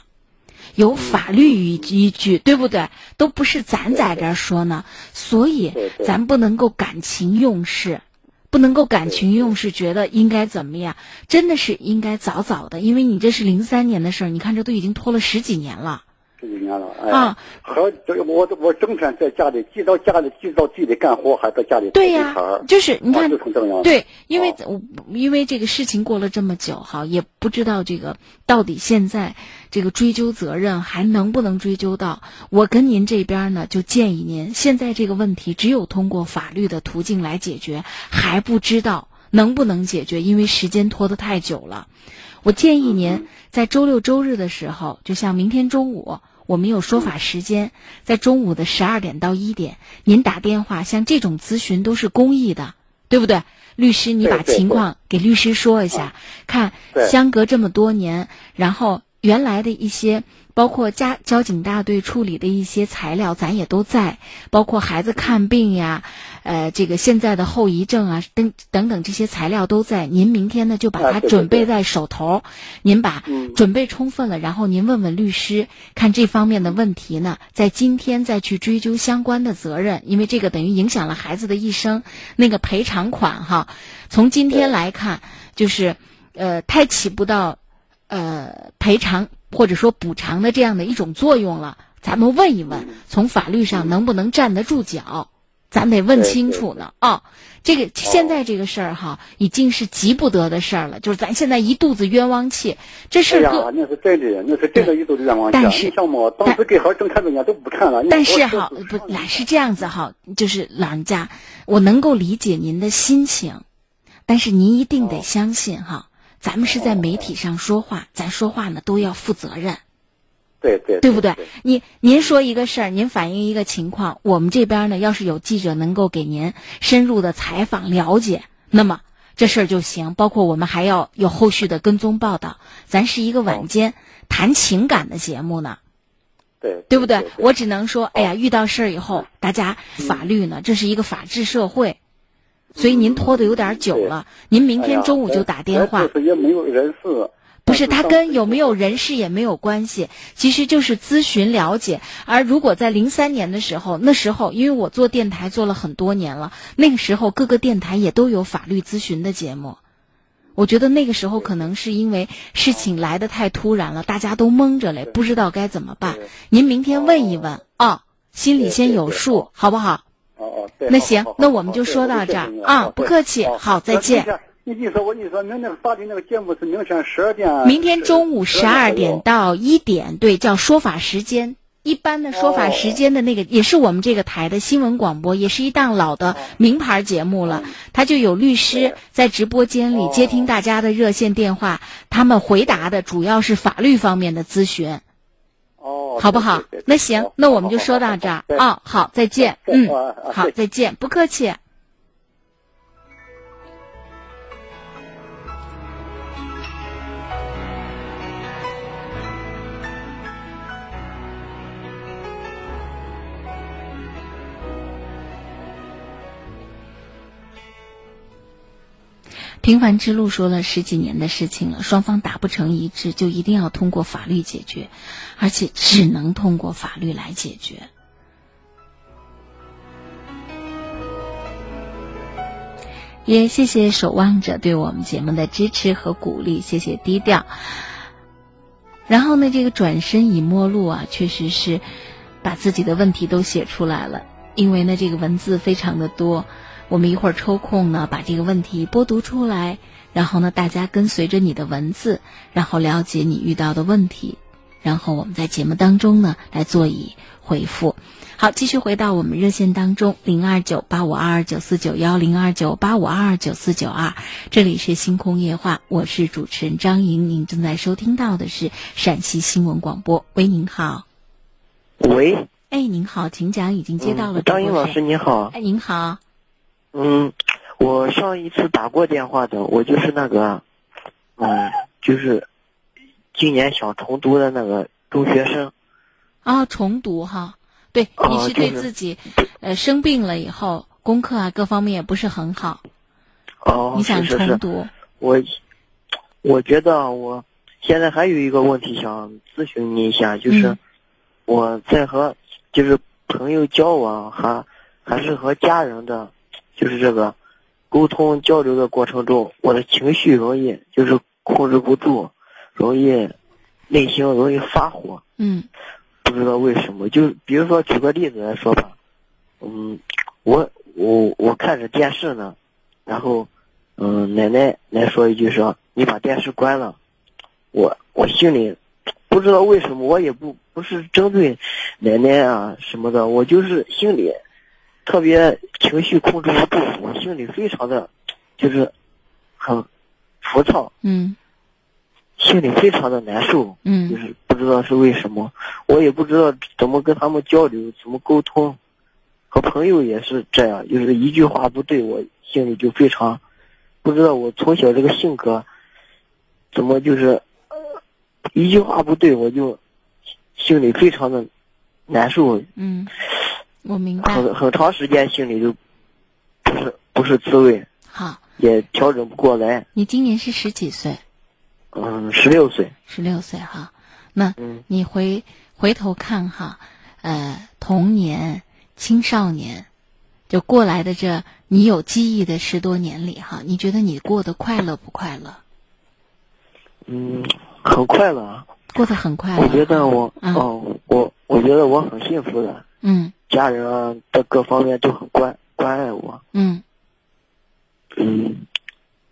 有法律依依据，对不对？都不是咱在这儿说呢，所以咱不能够感情用事，不能够感情用事，觉得应该怎么样？真的是应该早早的，因为你这是零三年的事儿，你看这都已经拖了十几年了。十几年了，哎，啊。孩儿这我我整天在家里，既到家里，既到地里干活，还在家里对呀、就是你看对，因为哦。我因为这个事情过了这么久哈，也不知道这个到底现在这个追究责任还能不能追究到。我跟您这边呢，就建议您，现在这个问题只有通过法律的途径来解决，还不知道能不能解决，因为时间拖得太久了。我建议您在周六周日的时候，就像明天中午，我们有说法时间，在中午的十二点到一点，您打电话，像这种咨询都是公益的，对不对？律师，你把情况给律师说一下，看相隔这么多年，然后原来的一些。包括家交警大队处理的一些材料，咱也都在，包括孩子看病呀，呃，这个现在的后遗症啊，等等等这些材料都在。您明天呢就把它准备在手头，您把嗯准备充分了，然后您问问律师，看这方面的问题呢，在今天再去追究相关的责任，因为这个等于影响了孩子的一生。那个赔偿款哈，从今天来看，就是呃，太起不到呃赔偿或者说补偿的这样的一种作用了。咱们问一问，从法律上能不能站得住脚？咱得问清楚呢啊！这个现在这个事儿哈，已经是急不得的事儿了，就是咱现在一肚子冤枉气，这事哎呀，那是真的，那是真的一肚子冤枉气。但是你像么，当时给好政策人家都不看了。但是哈，不，来是这样子哈，就是老人家，我能够理解您的心情，但是您一定得相信哈，咱们是在媒体上说话，咱说话呢都要负责任。对对对不对？你您说一个事儿，您反映一个情况，我们这边呢，要是有记者能够给您深入的采访了解，那么这事儿就行。包括我们还要有后续的跟踪报道，咱是一个晚间谈情感的节目呢，对对不对？对？我只能说，哎呀，遇到事儿以后，大家法律呢，这是一个法治社会，所以您拖的有点久了，您明天中午就打电话。哎呀就是也没有人事。不是，他跟有没有人事也没有关系，其实就是咨询了解。而如果在零三年的时候，那时候因为我做电台做了很多年了，那个时候各个电台也都有法律咨询的节目。我觉得那个时候可能是因为事情来的太突然了，大家都蒙着嘞，不知道该怎么办。您明天问一问啊，心里先有数，好不好？哦哦，对。那行那我们就说到这儿啊不客气好好再见你你说我你说明那个发的那个节目是明天十二点。明天中午十二点到一点，对，叫说法时间。一般的说法时间的那个，也是我们这个台的新闻广播，也是一档老的名牌节目了。他就有律师在直播间里接听大家的热线电话，他们回答的主要是法律方面的咨询，哦，好不好？那行，那我们就说到这儿啊。好，再见。嗯，好，再见，不客气。平凡之路说了十几年的事情了，双方达不成一致，就一定要通过法律解决，而且只能通过法律来解决。也谢谢守望者对我们节目的支持和鼓励，谢谢低调。然后呢，这个转身已陌路啊，确实是把自己的问题都写出来了，因为呢，这个文字非常的多。我们一会儿抽空呢，把这个问题播读出来，然后呢，大家跟随着你的文字，然后了解你遇到的问题，然后我们在节目当中呢来做以回复。好，继续回到我们热线当中，零二九八五二二九四九幺零二九八五二二九四九二，这里是星空夜话，我是主持人张莹，您正在收听到的是陕西新闻广播。喂，您好。喂，哎，您好，请讲，已经接到了、嗯张莹老师，您好。哎，您好。嗯，我上一次打过电话的，我就是那个，嗯，就是今年想重读的那个中学生。啊、重读哈，对，哦你是对就是。自己，呃，生病了以后，功课啊各方面也不是很好，哦，你想是是是，重读？我我觉得我现在还有一个问题想咨询你一下，就是嗯。我在和就是朋友交往，还还是和家人的，就是这个沟通交流的过程中，我的情绪容易就是控制不住，容易内心容易发火，嗯不知道为什么。就比如说举个例子来说吧，嗯，我我我看着电视呢，然后嗯，奶奶来说一句说你把电视关了，我我心里不知道为什么，我也不不是针对奶奶啊什么的，我就是心里特别情绪控制不住，我心里非常的就是很浮躁，嗯心里非常的难受，嗯就嗯是不知道是为什么，我也不知道怎么跟他们交流，怎么沟通。和朋友也是这样，就是一句话不对，我心里就非常不知道。我从小这个性格，怎么就是呃一句话不对，我就心里非常的难受，嗯，我明白。很很长时间心里就不是不是滋味，好，也调整不过来。你今年是十几岁？嗯，十六岁，十六岁哈。那嗯你回回头看哈，呃，童年、青少年，就过来的这你有记忆的十多年里哈，你觉得你过得快乐不快乐？嗯，很快乐啊。过得很快乐。我觉得我，嗯哦，我我觉得我很幸福的。嗯家家人啊的各方面都很关关爱我。嗯嗯，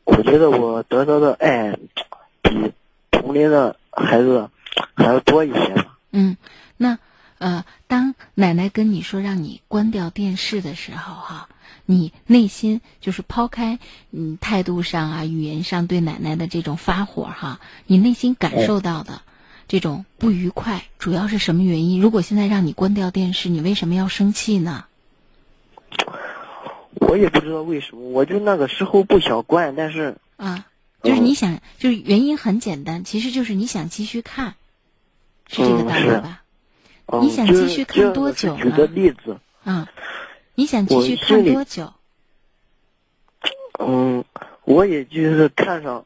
我觉得我得到的爱比同龄的孩子还要多一些吧。嗯，那呃，当奶奶跟你说让你关掉电视的时候，哈，你内心就是抛开嗯态度上啊、语言上对奶奶的这种发火哈，你内心感受到的这种不愉快，主要是什么原因？如果现在让你关掉电视，你为什么要生气呢？我也不知道为什么，我就那个时候不想关，但是啊，就是你想，就是原因很简单，其实就是你想继续看，是这个道理吧？嗯你想继续看多久呢举个呢？例子，啊，你想继续看多久？嗯，我也就是看上，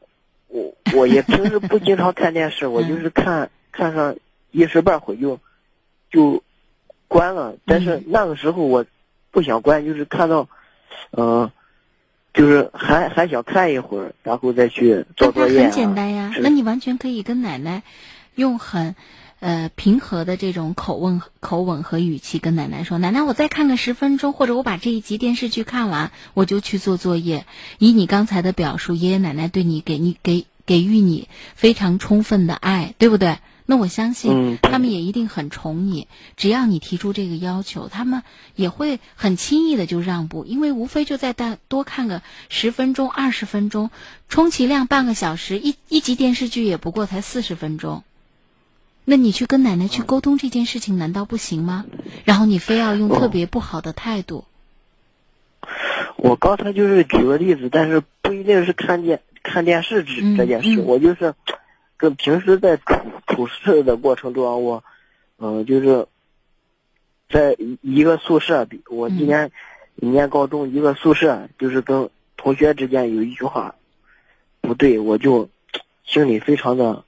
我我也平时不经常看电视，我就是看看上一时半会就就关了。但是那个时候我不想关，就是看到，嗯、就是还还想看一会儿，然后再去做作业、啊。很简单呀，那你完全可以跟奶奶用很呃平和的这种口吻、口吻和语气跟奶奶说：“奶奶，我再看个十分钟，或者我把这一集电视剧看完，我就去做作业。”以你刚才的表述，爷爷奶奶对你给你给给予你非常充分的爱，对不对？那我相信他们也一定很宠你，只要你提出这个要求，他们也会很轻易的就让步，因为无非就再大多看个十分钟、二十分钟，充其量半个小时，一一集电视剧也不过才四十分钟。那你去跟奶奶去沟通这件事情，难道不行吗？然后你非要用特别不好的态度，我刚才就是举个例子，但是不一定是看电看电视这嗯这件事，嗯我就是跟平时在处处事的过程中啊，我嗯、就是在一一个宿舍，比我今年念高中一个宿舍，就是跟同学之间有一句话不对，我就心里非常的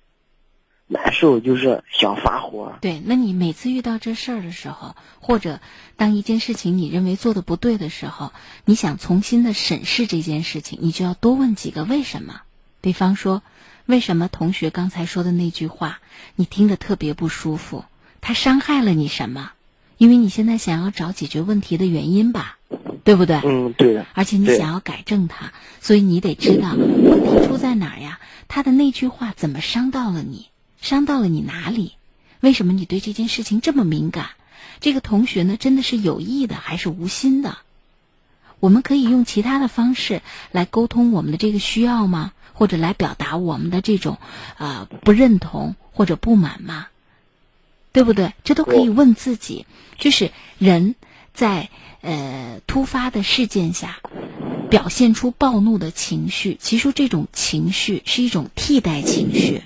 难受，就是想发火。对，那你每次遇到这事儿的时候，或者当一件事情你认为做的不对的时候，你想重新的审视这件事情，你就要多问几个为什么。比方说，为什么同学刚才说的那句话你听着特别不舒服？他伤害了你什么？因为你现在想要找解决问题的原因吧，对不对？嗯，对的。而且你想要改正它，所以你得知道问题出在哪儿呀？他的那句话怎么伤到了你？伤到了你哪里？为什么你对这件事情这么敏感？这个同学呢，真的是有意的还是无心的？我们可以用其他的方式来沟通我们的这个需要吗？或者来表达我们的这种呃不认同或者不满吗？对不对？这都可以问自己。就是人在呃突发的事件下表现出暴怒的情绪，其实这种情绪是一种替代情绪。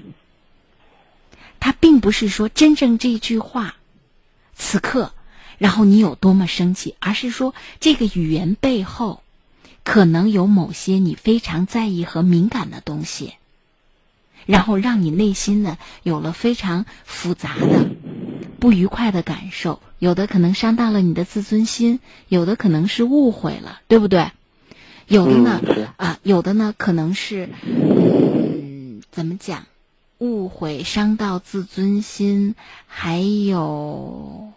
它并不是说真正这句话，此刻，然后你有多么生气，而是说这个语言背后，可能有某些你非常在意和敏感的东西，然后让你内心呢有了非常复杂的不愉快的感受，有的可能伤到了你的自尊心，有的可能是误会了，对不对？有的呢，啊，有的呢可能是，嗯，怎么讲？误会伤到自尊心，还有，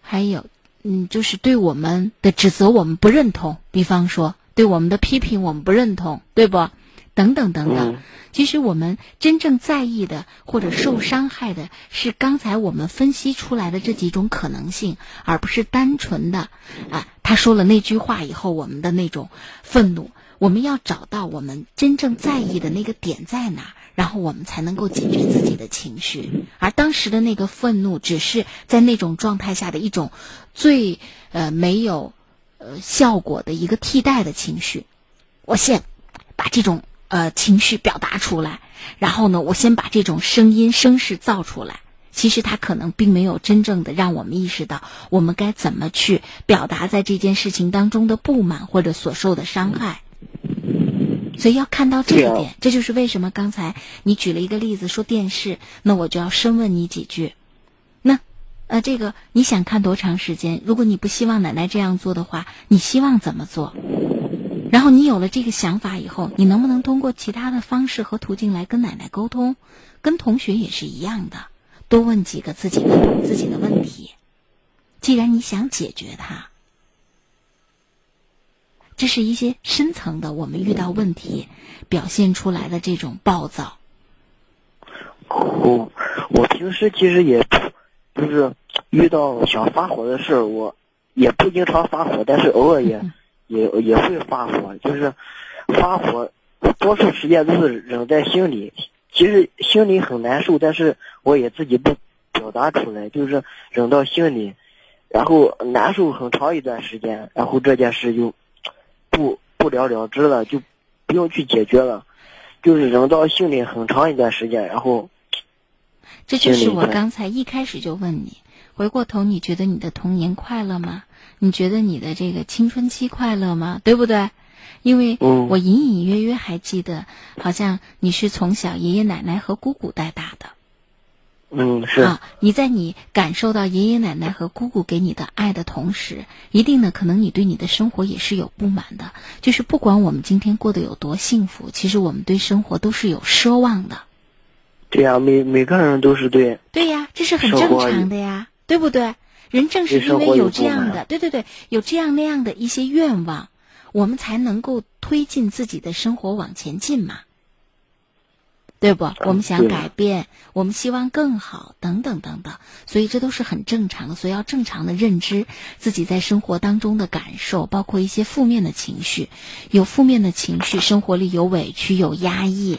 还有，嗯，就是对我们的指责我们不认同，比方说对我们的批评我们不认同，对不？等等等等。嗯其实我们真正在意的或者受伤害的是刚才我们分析出来的这几种可能性，而不是单纯的啊，他说了那句话以后我们的那种愤怒。我们要找到我们真正在意的那个点在哪儿，然后我们才能够解决自己的情绪。而当时的那个愤怒，只是在那种状态下的一种最呃没有呃效果的一个替代的情绪。我先把这种呃情绪表达出来，然后呢，我先把这种声音声势造出来。其实它可能并没有真正的让我们意识到我们该怎么去表达在这件事情当中的不满或者所受的伤害。所以要看到这对啊个点，这就是为什么刚才你举了一个例子说电视，那我就要深问你几句。那呃，这个你想看多长时间？如果你不希望奶奶这样做的话，你希望怎么做？然后你有了这个想法以后，你能不能通过其他的方式和途径来跟奶奶沟通？跟同学也是一样的，多问几个自己的自己的问题。既然你想解决它，这是一些深层的我们遇到问题表现出来的这种暴躁。我我平时其实也就是遇到想发火的事儿，我也不经常发火，但是偶尔也 [LAUGHS] 也也会发火，就是发火，多数时间都是忍在心里，其实心里很难受，但是我也自己不表达出来，就是忍到心里，然后难受很长一段时间，然后这件事就不不了了之了，就不用去解决了，就是忍到心里很长一段时间，然后。这就是我刚才一开始就问你，回过头你觉得你的童年快乐吗？你觉得你的这个青春期快乐吗？对不对？因为我隐隐约约还记得，好像你是从小爷爷奶奶和姑姑带大的。嗯，是啊。你在你感受到爷爷奶奶和姑姑给你的爱的同时，一定呢，可能你对你的生活也是有不满的。就是不管我们今天过得有多幸福，其实我们对生活都是有奢望的。对呀，每每个人都是对。对呀，这是很正常的呀，对不对？人正是因为有这样的，对对对，有这样那样的一些愿望，我们才能够推进自己的生活往前进嘛，对不？我们想改变，我们希望更好，等等等等，所以这都是很正常的。所以要正常的认知自己在生活当中的感受，包括一些负面的情绪，有负面的情绪，生活里有委屈，有压抑。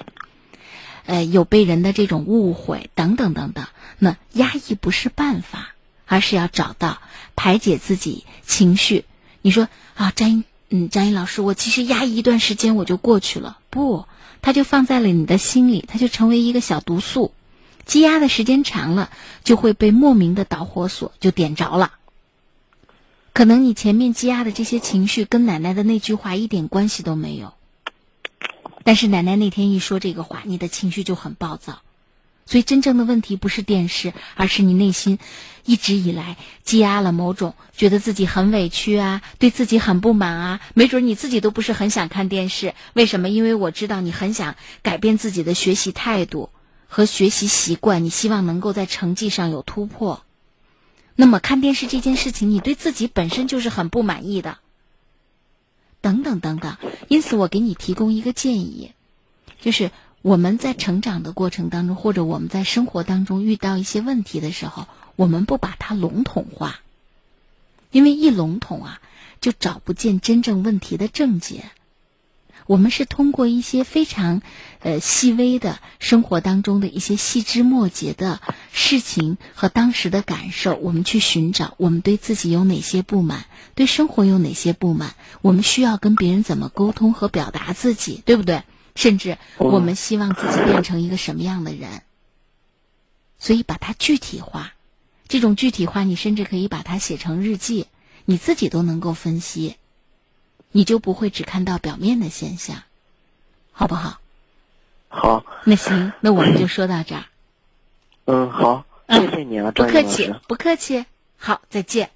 呃，有被人的这种误会等等等等，那压抑不是办法，而是要找到排解自己情绪。你说啊，张一，嗯，张一老师，我其实压抑一段时间我就过去了，不，它就放在了你的心里，它就成为一个小毒素，积压的时间长了，就会被莫名的导火索就点着了。可能你前面积压的这些情绪跟奶奶的那句话一点关系都没有。但是奶奶那天一说这个话，你的情绪就很暴躁，所以真正的问题不是电视，而是你内心一直以来积压了某种觉得自己很委屈啊，对自己很不满啊。没准你自己都不是很想看电视，为什么？因为我知道你很想改变自己的学习态度和学习习惯，你希望能够在成绩上有突破。那么看电视这件事情，你对自己本身就是很不满意的。等等等等，因此我给你提供一个建议，就是我们在成长的过程当中，或者我们在生活当中遇到一些问题的时候，我们不把它笼统化，因为一笼统啊，就找不见真正问题的症结。我们是通过一些非常，呃细微的生活当中的一些细枝末节的事情和当时的感受，我们去寻找我们对自己有哪些不满，对生活有哪些不满，我们需要跟别人怎么沟通和表达自己，对不对？甚至我们希望自己变成一个什么样的人？所以把它具体化，这种具体化，你甚至可以把它写成日记，你自己都能够分析。你就不会只看到表面的现象，好不好？好。那行，那我们就说到这儿。嗯，好，谢谢你啊，不客气，不客气。好，再见。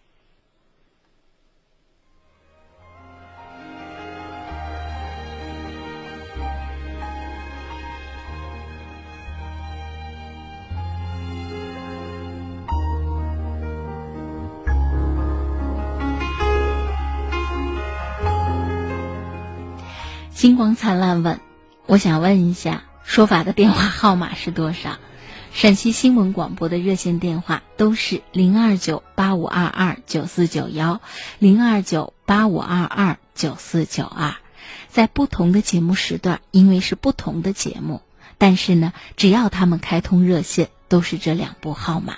星光灿烂问：“我想问一下，说法的电话号码是多少？陕西新闻广播的热线电话都是零二九八五二二九四九幺，零二九八五二二九四九二。在不同的节目时段，因为是不同的节目，但是呢，只要他们开通热线，都是这两部号码。”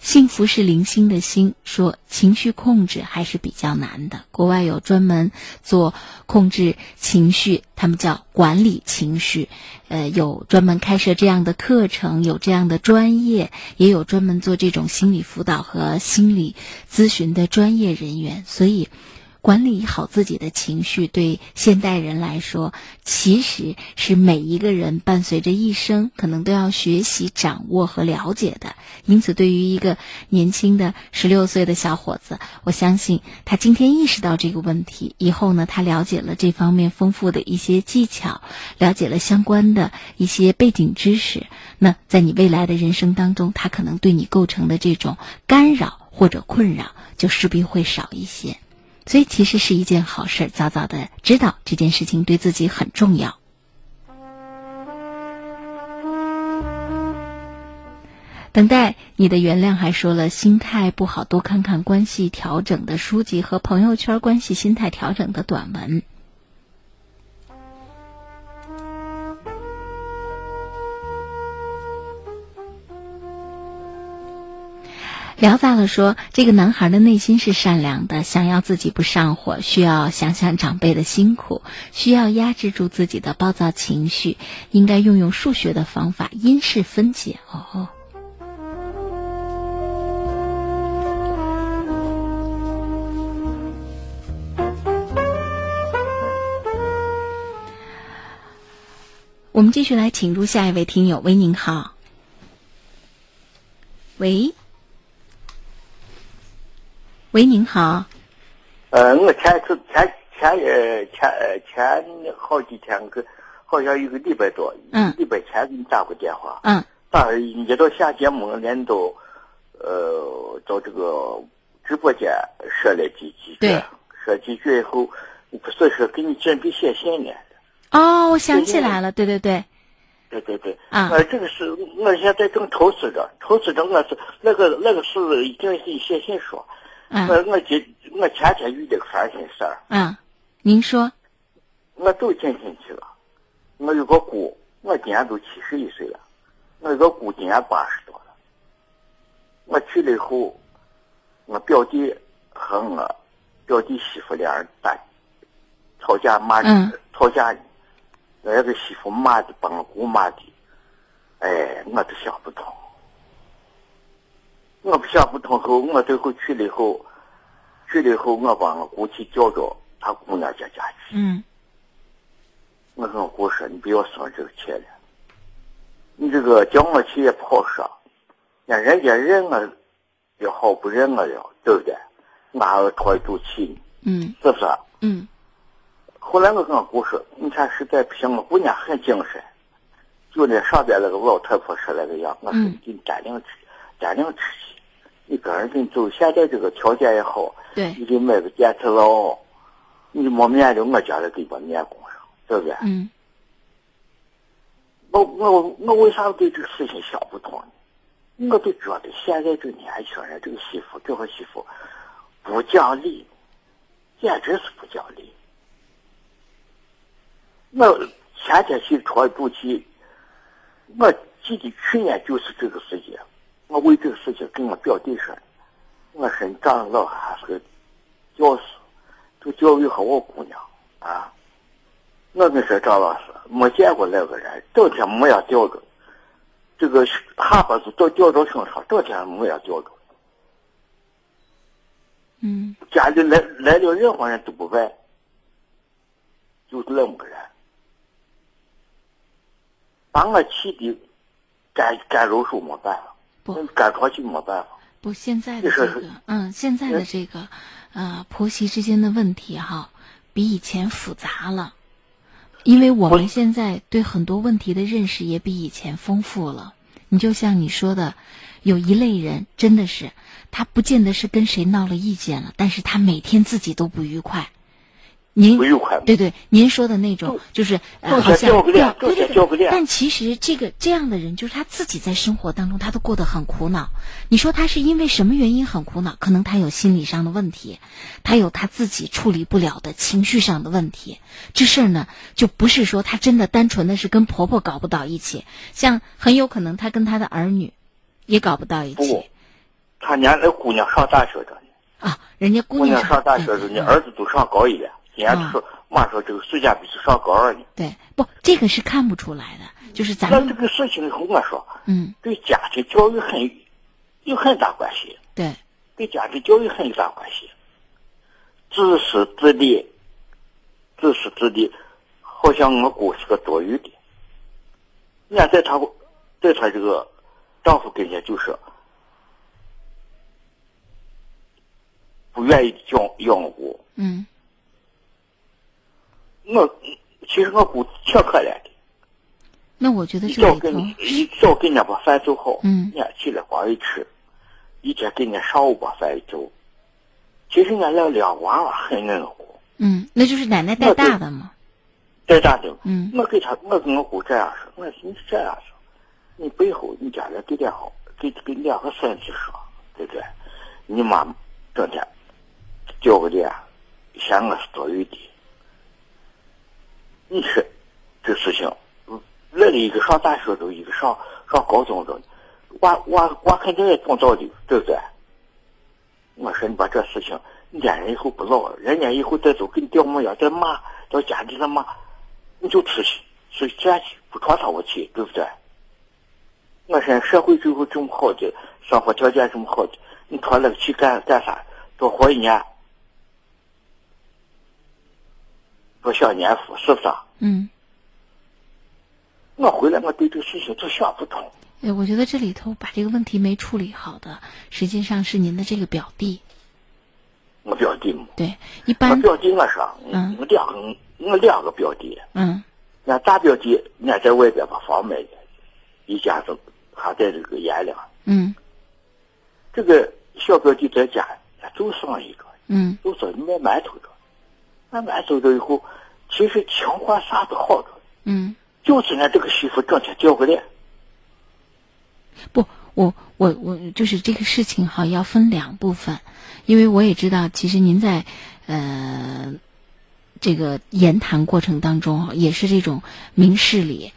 幸福是零星的星，说情绪控制还是比较难的。国外有专门做控制情绪，他们叫管理情绪，呃，有专门开设这样的课程，有这样的专业，也有专门做这种心理辅导和心理咨询的专业人员。所以，管理好自己的情绪，对现代人来说，其实是每一个人伴随着一生可能都要学习、掌握和了解的。因此，对于一个年轻的十六岁的小伙子，我相信他今天意识到这个问题以后呢，他了解了这方面丰富的一些技巧，了解了相关的一些背景知识。那在你未来的人生当中，他可能对你构成的这种干扰或者困扰，就势必会少一些。所以，其实是一件好事，早早的知道这件事情对自己很重要。等待你的原谅，还说了心态不好，多看看关系调整的书籍和朋友圈关系心态调整的短文。聊杂了说，这个男孩的内心是善良的，想要自己不上火，需要想想长辈的辛苦，需要压制住自己的暴躁情绪，应该用用数学的方法，因式分解。哦。我们继续来请入下一位听友，喂，您好。喂。喂，您好。呃，我前次前前呃前前好几天个，好像有个礼拜多，嗯，礼拜前给你打过电话，嗯，打一到下节目，连到呃到这个直播间说了几几句，说几句以后，不是说给你准备写信呢。哦，我想起来了，对对对，对对对，啊，呃，这个是我现在正愁死着，愁死着，我是那个那个是已经是写信说。我我今我前天遇见个烦心事儿。嗯，您说。我走进亲戚了，我有个姑，我今年都七十一岁了，我有个姑今年八十多了。我去了以后，我表弟和我表弟媳妇俩人打吵架骂吵架，那个媳妇骂的把我姑骂的，哎，我都想不通。我不想不通后，我最后去了以后，去了以后，我把我姑去叫着他姑娘家家去。嗯。我跟我姑说：“你不要生这个气了，你这个叫我去也不好说，那人家认我也好，不认我了，对不对？我还要拖一肚气呢。嗯。是不是？嗯。后来我跟我姑说：“你看实在不行，我姑娘很精神，就那上边那个老太婆说那个样，我说你给你斩定吃，斩定吃去。”你个人跟走，现在这个条件也好，对，你就买个电磁炉，你没面的，我家里给把面供上，对不对？嗯。我我我为啥对这个事情想不通呢？我就觉得现在这个年轻人，这个媳妇，这个媳妇不讲理，简直是不讲理。我前天去戳肚脐，我记得去年就是这个时间。我为这个事情跟我表弟说，我说你长得老还是个教师，就教育好我姑娘啊。我跟你说张老师没见过那个人，整天没样吊着，这个下巴子都吊到身上，整天没样吊着。嗯。家里来来了任何人都不问，就是那么个人，把我气的干干揉手没办法。不，赶出去没办法。不，现在的这个，嗯，现在的这个，呃，婆媳之间的问题哈，比以前复杂了，因为我们现在对很多问题的认识也比以前丰富了。你就像你说的，有一类人真的是，他不见得是跟谁闹了意见了，但是他每天自己都不愉快。您对对，您说的那种就是呃，好像对对对，但其实这个这样的人，就是他自己在生活当中，他都过得很苦恼。你说他是因为什么原因很苦恼？可能他有心理上的问题，他有他自己处理不了的情绪上的问题。这事儿呢，就不是说他真的单纯的是跟婆婆搞不到一起，像很有可能他跟他的儿女也搞不到一起。他家那姑娘上大学的啊，人家姑娘上大学，人家儿子都上高一了。人家说，妈说这个暑假必须上高二呢。对，不，这个是看不出来的，就是咱们这个事情，我说，嗯，对家庭教育很有很大关系。对，对家庭教育很有大关系。自私自利，自私自利，好像我姑是个多余的。你看在她在她这个丈夫跟前就是不愿意养养我姑。嗯我其实我姑挺可怜的，那我觉得这里头给你一早给人家把饭做好，嗯人家起来光一吃，一天给人家上午把饭一做。其实人家两两娃娃很恩护，嗯，那就是奶奶带大的嘛。带大的？嗯我给他，我跟我姑这样说，我说你这样说，你背后你家里给点好，给给两个孙子说，对不对？你妈整天叫个脸，嫌我是多余的。你说这事情，那里一个上大学的，一个上上高中的，娃娃娃肯定也懂道理，对不对？我说你把这事情，你家人以后不老了，人家以后再走给你掉模样，再骂到家里头骂，你就出去，所以这样去不闯他我去，对不对？我说社会最后这么好的，生活条件这么好的，你传那个去干干啥？多活一年，多享年福，是不是啊？嗯，我回来，我对这个事情就想不通。哎，我觉得这里头把这个问题没处理好的，实际上是您的这个表弟。我表弟嘛，对，一般我般表弟我说，嗯我两个我两个表弟，嗯俺大表弟俺在外边把房买的，一家子还在这个阎良。嗯这个小表弟在家就剩一个，嗯就说你卖馒头的，卖馒头的以后，其实情况啥都好着，嗯，就是俺这个媳妇整天叫个脸。不，我我我就是这个事情哈，要分两部分，因为我也知道，其实您在呃这个言谈过程当中也是这种明事理。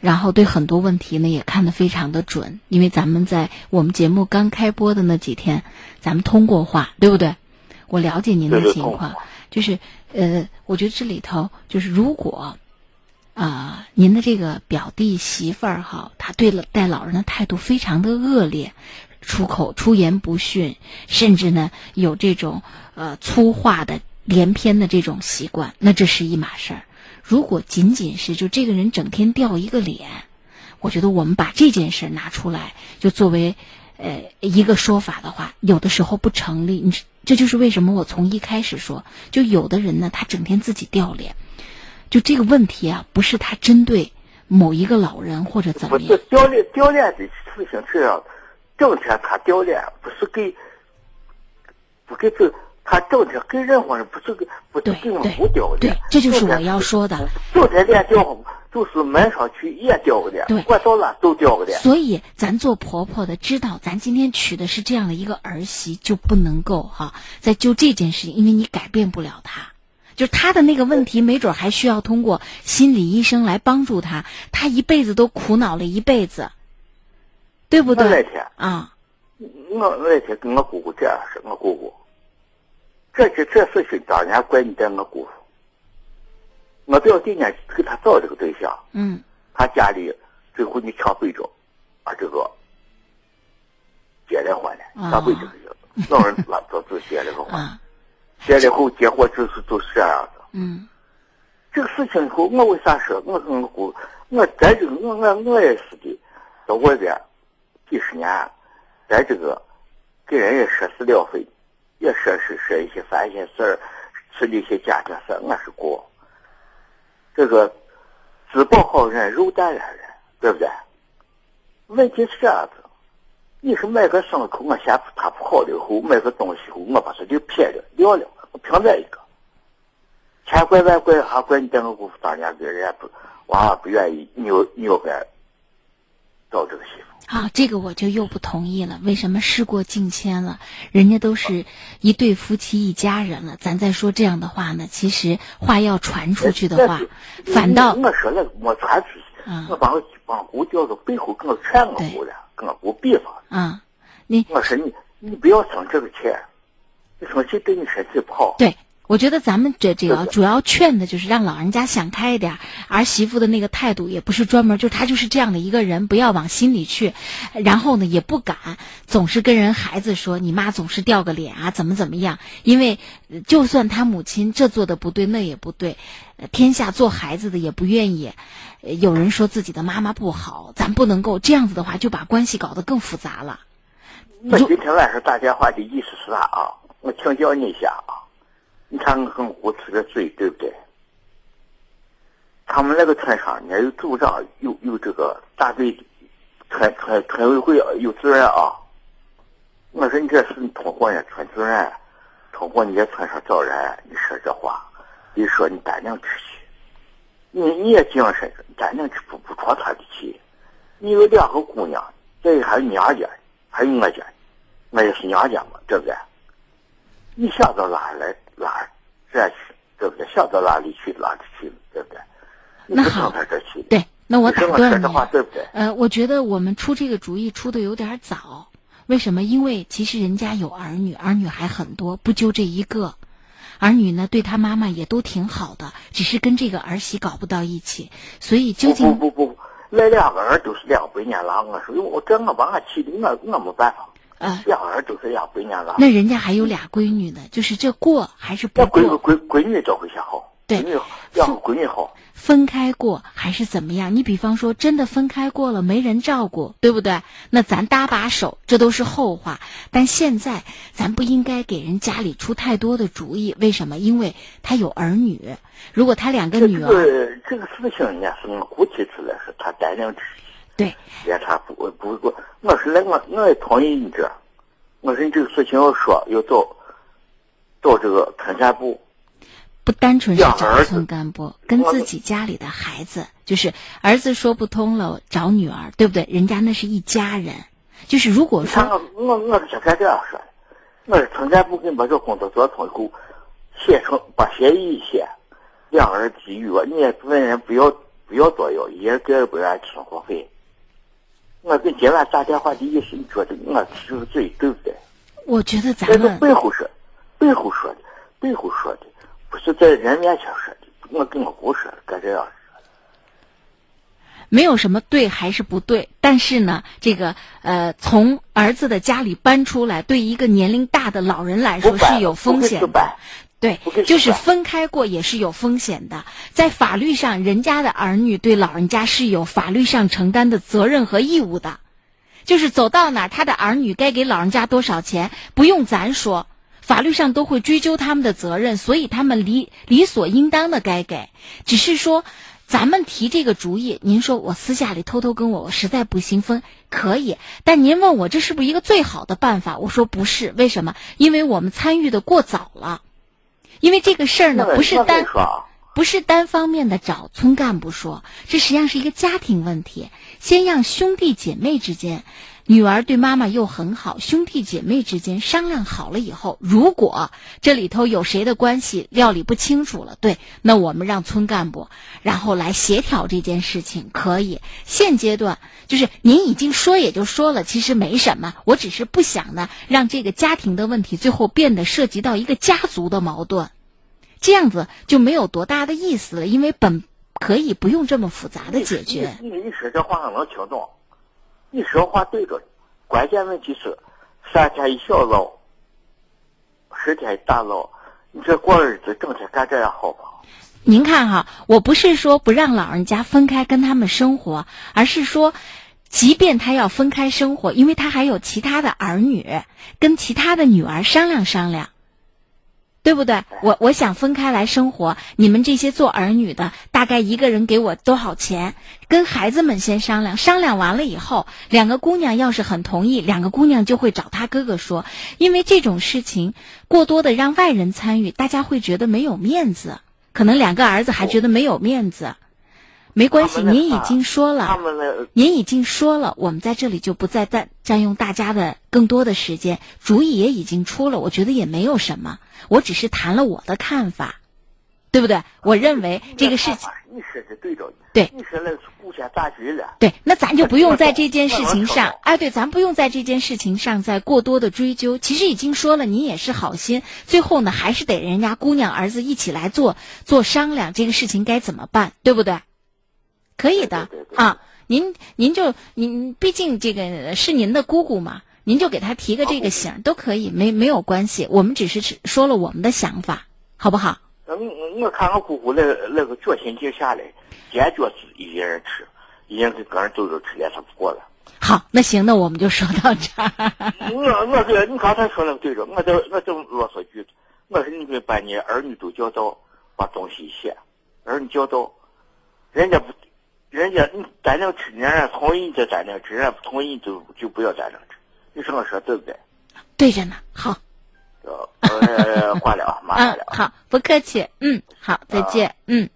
然后对很多问题呢也看得非常的准，因为咱们在我们节目刚开播的那几天，咱们通过话，对不对？我了解您的情况就是呃，我觉得这里头就是如果啊、您的这个表弟媳妇儿哈，他对了待老人的态度非常的恶劣，出口出言不逊，甚至呢有这种呃粗话的连篇的这种习惯，那这是一码事儿。如果仅仅是就这个人整天掉一个脸，我觉得我们把这件事拿出来就作为呃一个说法的话，有的时候不成立。你这就是为什么我从一开始说，就有的人呢，他整天自己掉脸，就这个问题啊，不是他针对某一个老人或者怎么样是，掉脸掉脸的事情是要整天他掉脸，不是给不给这他整天给任何人不是给不是对给我对不掉脸对，这就是我要说的。整天脸掉，就是门上去也掉个点对，管到哪都掉个点。所以，咱做婆婆的知道，咱今天娶的是这样的一个儿媳，就不能够哈、再就这件事情，因为你改变不了她，就她的那个问题，没准还需要通过心理医生来帮助她，她一辈子都苦恼了一辈子，对不我那对？天啊，我那天跟我姑姑这样说，我姑姑，这这这事情当年怪你在我姑父。我表弟呢给他找这个对象，嗯。他家里最后你抢北着，把这个结了婚了，啊。抢北这个人，老人拉都就结了个婚，啊。结了后结婚就是就是这样的。嗯。这个事情以后，我为啥说？我跟我姑，我在这个我我我也是的，到外边几十年，在这个给人也说是了非，也说是说一些烦心事儿，处理一些家庭事儿，我是过。这个吃饱好人，肉淡然人，对不对？问题是这样子，你是买个牲口，我嫌它不好了以后，买个东西后，我把它就撇了，撂了，我凭这一个。千怪万怪，还怪你在我姑父当年给人家不，娃娃不愿意，你又你又该找这个媳妇。好，这个我就又不同意了。为什么事过境迁了？人家都是一对夫妻一家人了，咱再说这样的话呢，其实话要传出去的话，反倒我说了，没传出去，嗯我把我把我姑调到背后跟我劝我姑了，跟我姑比方。啊，你我说你你不要生这个气，你生气对你身体不好。对我觉得咱们这这个主要劝的就是让老人家想开一点，儿媳妇的那个态度也不是专门，就他就是这样的一个人，不要往心里去。然后呢，也不敢总是跟人孩子说你妈总是掉个脸啊，怎么怎么样？因为就算他母亲这做的不对，那也不对。天下做孩子的也不愿意有人说自己的妈妈不好，咱不能够这样子的话，就把关系搞得更复杂了。那今天晚上打电话的意思是啥啊？我请教你一下啊。你看我跟胡吃的嘴，对不对？他们那个村上，人家有组长，有有这个大队，村村村委会有主任啊。我说你这是通过人家村主任，通过你在村上找人，你说这话，你说你担定出去，你你也精神，担定不不闯他的气。你有两个姑娘，这还有娘家，还有我家，我也是娘家嘛，对不对？你想到哪来？哪儿这去，对不对？想到哪里去，哪里去，对不对？那好，对，那我打断你。对不对呃，我觉得我们出这个主意出的有点早。为什么？因为其实人家有儿女，儿女还很多，不就这一个。儿女呢，对他妈妈也都挺好的，只是跟这个儿媳搞不到一起。所以究竟不不不，那两个人都是两百年了。我说，我这我把俺气的，我我没办法。啊，两儿都是养闺女了。那人家还有俩闺女呢，就是这过还是不过？闺闺闺女找回下好。对，要个闺女好。分开过还是怎么样？你比方说，真的分开过了，没人照顾，对不对？那咱搭把手，这都是后话。但现在咱不应该给人家里出太多的主意。为什么？因为他有儿女。如果他两个女儿，这个这个事情呢，是我估计出来是他担定。对，也他不不不，我是来我我也同意你这，我说你这个事情要说要找找这个村干部，不单纯是找村干部，跟自己家里的孩子，就是儿子说不通了找女儿，对不对？人家那是一家人，就是如果说我我我是想看这样说的，我是村干部给你把这工作做通以后，写成把协议写，两个人给予我，你也问人不要不要多要，一人给不俺生活费。我跟今晚打电话的意思，你觉得我是个嘴对不对？我觉得咱们背后说，背后说的，背后说的，不是在人面前说的。我跟我姑说的，该这样说的。没有什么对还是不对，但是呢，这个呃，从儿子的家里搬出来，对一个年龄大的老人来说是有风险的。对，就是分开过也是有风险的。在法律上，人家的儿女对老人家是有法律上承担的责任和义务的。就是走到哪，他的儿女该给老人家多少钱，不用咱说，法律上都会追究他们的责任，所以他们理理所应当的该给。只是说，咱们提这个主意，您说我私下里偷偷跟我，我实在不行分可以。但您问我这是不是一个最好的办法？我说不是，为什么？因为我们参与的过早了。因为这个事儿呢，不是单不是单方面的找村干部说，这实际上是一个家庭问题。先让兄弟姐妹之间，女儿对妈妈又很好，兄弟姐妹之间商量好了以后，如果这里头有谁的关系料理不清楚了，对，那我们让村干部然后来协调这件事情，可以。现阶段就是您已经说也就说了，其实没什么，我只是不想呢让这个家庭的问题最后变得涉及到一个家族的矛盾。这样子就没有多大的意思了，因为本可以不用这么复杂的解决。你你说这话我能听懂，你说话对着，关键问题是三天一小闹，十天一大闹，你这过日子整天干这样好吗？您看哈，我不是说不让老人家分开跟他们生活，而是说，即便他要分开生活，因为他还有其他的儿女，跟其他的女儿商量商量。对不对？我我想分开来生活，你们这些做儿女的，大概一个人给我多少钱？跟孩子们先商量，商量完了以后，两个姑娘要是很同意，两个姑娘就会找他哥哥说，因为这种事情过多的让外人参与，大家会觉得没有面子，可能两个儿子还觉得没有面子。没关系，您已经说了，您已经说了，我们在这里就不再占占用大家的更多的时间。主意也已经出了，我觉得也没有什么，我只是谈了我的看法，对不对？我认为这个事情，你说的对着，对，你说那咱就不用在这件事情上哎，对，咱不用在这件事情上再过多的追究。其实已经说了，你也是好心，最后呢，还是得人家姑娘儿子一起来做做商量，这个事情该怎么办，对不对？可以的啊，您您就您毕竟这个是您的姑姑嘛，您就给她提个这个醒都可以，没没有关系。我们只是说了我们的想法，好不好？我我看我姑姑那个那个决心就下来，坚决是一人吃，一人跟个人都是吃脸上不过了。好，那行，那我们就说到这儿。[LAUGHS] 我我这你刚才说那个对着，我就我就啰嗦句，我说你们把你儿女都教导，把东西写，儿女教导，人家不，人家你咱能吃，人家同意就咱俩吃，人家不同意就就不要咱俩吃。你说我说对不对？对着呢，好。呃，呃挂了啊，[LAUGHS] 马上嗯了，。好，不客气。嗯，好，再见。嗯。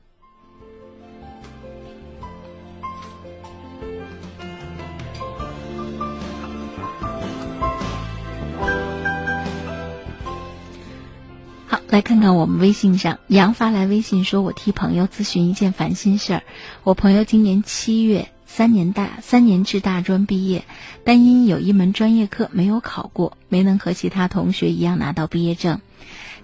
来看看我们微信上，杨发来微信说：“我替朋友咨询一件烦心事儿。我朋友今年七月三年大三年制大专毕业，但因有一门专业课没有考过，没能和其他同学一样拿到毕业证。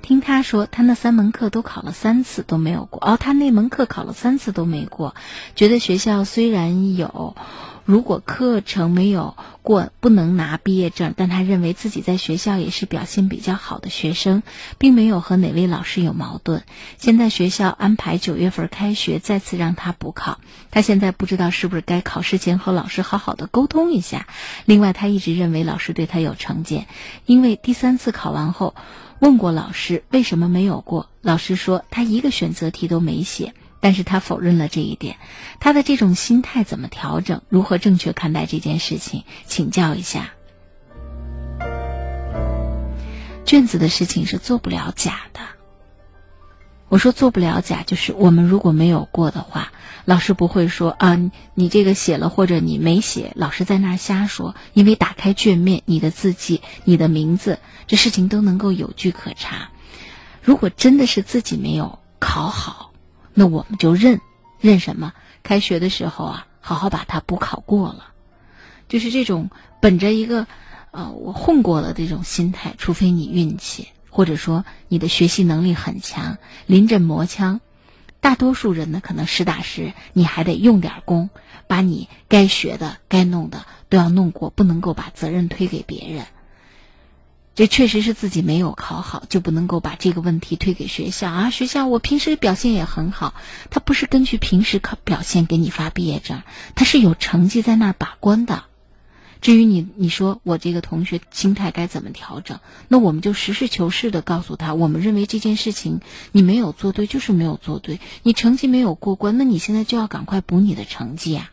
听他说，他那三门课都考了三次都没有过。哦，他那门课考了三次都没过，觉得学校虽然有，如果课程没有过不能拿毕业证，但他认为自己在学校也是表现比较好的学生，并没有和哪位老师有矛盾。现在学校安排九月份开学，再次让他补考，他现在不知道是不是该考试前和老师好好的沟通一下。另外，他一直认为老师对他有成见，因为第三次考完后。问过老师为什么没有过，老师说他一个选择题都没写，但是他否认了这一点。他的这种心态怎么调整？如何正确看待这件事情？请教一下。卷子的事情是做不了假的。我说做不了假，就是我们如果没有过的话，老师不会说啊，你这个写了或者你没写，老师在那瞎说。因为打开卷面，你的字迹、你的名字，这事情都能够有据可查。如果真的是自己没有考好，那我们就认认什么？开学的时候啊，好好把它补考过了。就是这种本着一个呃我混过了这种心态，除非你运气。或者说你的学习能力很强，临阵磨枪。大多数人呢，可能实打实，你还得用点功，把你该学的、该弄的都要弄过，不能够把责任推给别人。这确实是自己没有考好，就不能够把这个问题推给学校啊！学校我平时表现也很好，他不是根据平时考表现给你发毕业证，他是有成绩在那儿把关的。至于你，你说我这个同学心态该怎么调整？那我们就实事求是的告诉他，我们认为这件事情你没有做对，就是没有做对。你成绩没有过关，那你现在就要赶快补你的成绩啊！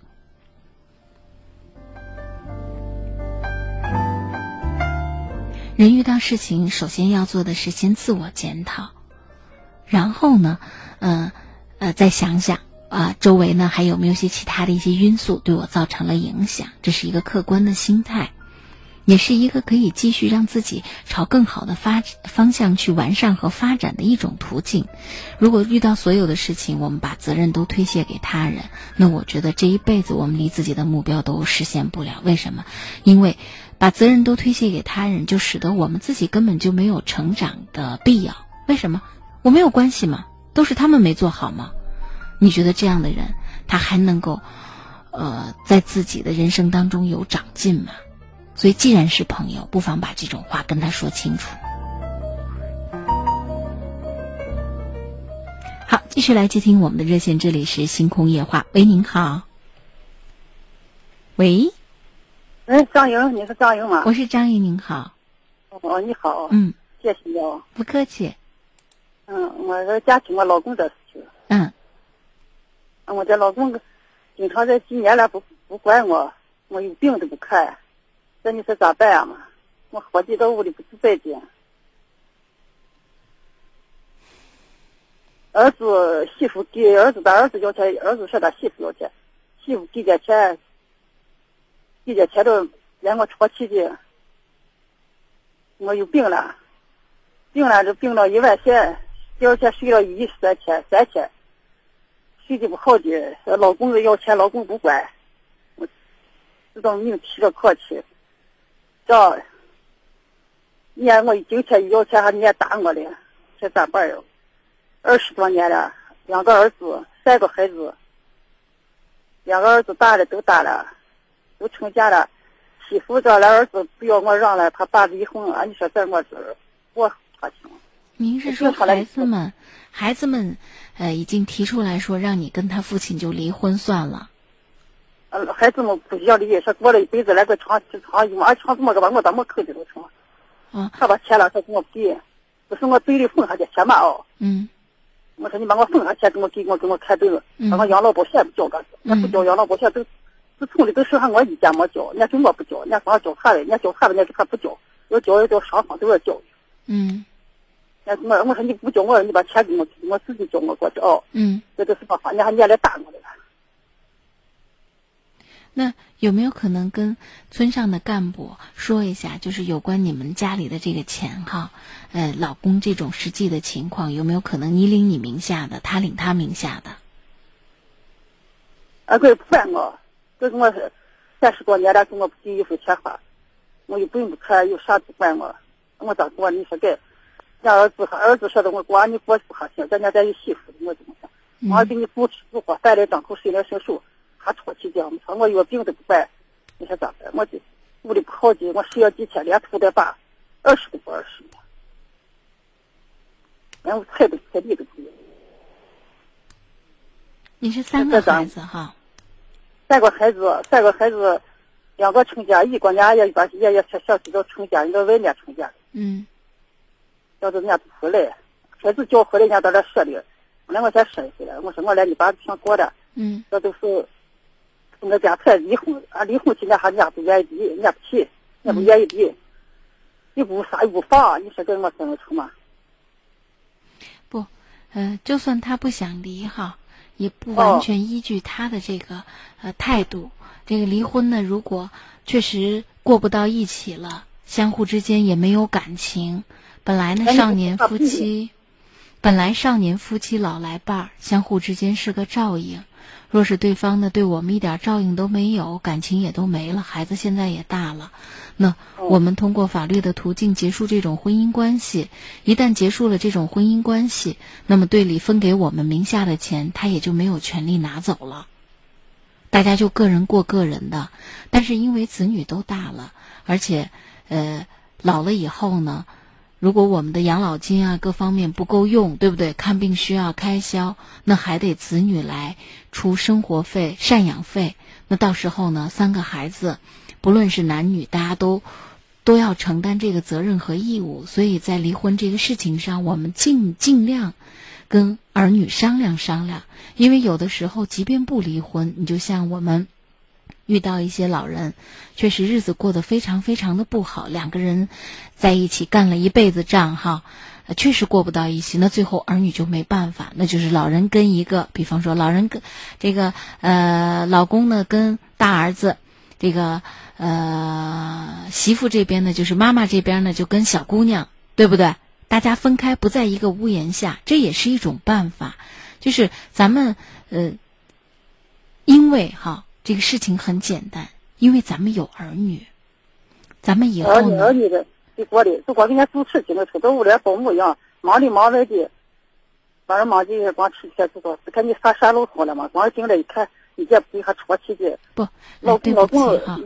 人遇到事情，首先要做的是先自我检讨，然后呢，呃，呃，再想想。啊，周围呢还有没有些其他的一些因素对我造成了影响？这是一个客观的心态，也是一个可以继续让自己朝更好的发方向去完善和发展的一种途径。如果遇到所有的事情，我们把责任都推卸给他人，那我觉得这一辈子我们离自己的目标都实现不了。为什么？因为把责任都推卸给他人，就使得我们自己根本就没有成长的必要。为什么？我没有关系吗？都是他们没做好吗？你觉得这样的人，他还能够，呃，在自己的人生当中有长进吗？所以，既然是朋友，不妨把这种话跟他说清楚。好，继续来接听我们的热线，这里是星空夜话。喂，您好。喂，哎，张莹，你是张莹吗？我是张莹，您好。哦，你好。嗯，谢谢你哦。不客气。嗯，我这家庭我老公的事情。嗯。我这老公经常这几年了不不管我，我有病都不看，这你说咋办啊嘛？我活计到屋里不自在的。儿子媳妇给儿子，的儿子要钱，儿子说他媳妇要钱，媳妇给点钱，给点钱都让我戳气的。我有病了，病了就病了一万钱，第二天睡了一三天，三天。脾气不好的，老公要钱，老公不管，我知道命提着客气，这，撵我今天要钱还撵打我嘞，这咋办呀？二十多年了，两个儿子，三个孩子，两个儿子大了都大了，都成家了，媳妇这来儿子不要我让了，他爸离婚了，你说这我这，我他行。您是说孩子们，孩子们，呃，已经提出来说让你跟他父亲就离婚算了。呃，孩子们不要离，说过了一辈子来个长长，妈长这么个吧，我怎么口的都成。啊。他把钱了，他给我给，不是我嘴里缝下去钱嘛哦。嗯。我说你把我缝下钱给我给我给我看病，把我养老保险不交个，那不交养老保险都，自从的都剩下我一家没交，人家给我不交，人家光交他的，人家交他的，人家他不交，要交要交双方都要交。嗯。我我说你不交我，你把钱给我，我自己交我过去哦。嗯，这都是么话？你还撵来打我的了？那有没有可能跟村上的干部说一下，就是有关你们家里的这个钱哈，呃，老公这种实际的情况，有没有可能你领你名下的，他领他名下的？啊，对，不管我，这跟我三十多年了，跟我不给一分钱花，我又不用不看，有啥不管我，我咋过？你说该？俺儿子和儿子说的，我管你过不还行，咱家咱有媳妇我怎么想？我给你不吃不喝，饭来张口水来伸手，还唾弃这样子，我有病都不管，你说咋办？我这屋里不好进，我睡了几天，连头带把，二十都不二十，连我菜都菜地都不有。你是三个孩子哈？三个孩子，三个孩子，两个成家，一个伢也把也也小小子都成家，一个外面成家。嗯。要是人家不回来，孩子叫回来，人家到那说的，我两块钱说回来，我说我来你爸想过的，嗯，这都是我家才离婚，啊离婚期间还人家不愿意离，伢不去，伢不愿意离，又不啥又不放，你说跟我怎么成吗？不，呃，就算他不想离哈，也不完全依据他的这个呃态度。这个离婚呢，如果确实过不到一起了，相互之间也没有感情。本来呢，少年夫妻，本来少年夫妻老来伴儿，相互之间是个照应。若是对方呢对我们一点照应都没有，感情也都没了，孩子现在也大了，那我们通过法律的途径结束这种婚姻关系。一旦结束了这种婚姻关系，那么队里分给我们名下的钱，他也就没有权利拿走了。大家就个人过个人的。但是因为子女都大了，而且呃老了以后呢。如果我们的养老金啊各方面不够用，对不对？看病需要开销，那还得子女来出生活费、赡养费。那到时候呢，三个孩子，不论是男女，大家都都要承担这个责任和义务。所以在离婚这个事情上，我们尽尽量跟儿女商量商量。因为有的时候，即便不离婚，你就像我们。遇到一些老人，确实日子过得非常非常的不好。两个人在一起干了一辈子仗，哈，确实过不到一起。那最后儿女就没办法，那就是老人跟一个，比方说老人跟这个呃老公呢跟大儿子，这个呃媳妇这边呢就是妈妈这边呢就跟小姑娘，对不对？大家分开不在一个屋檐下，这也是一种办法。就是咱们呃，因为哈。这个事情很简单，因为咱们有儿女，咱们以后儿女儿女的，就过的，就光给人家主持进来，出到屋里保姆一样，忙里忙外的，反正忙进去光吃些知道，看你啥啥路通了嘛，光进来一看，你这不还戳气的？不，老对不起哈。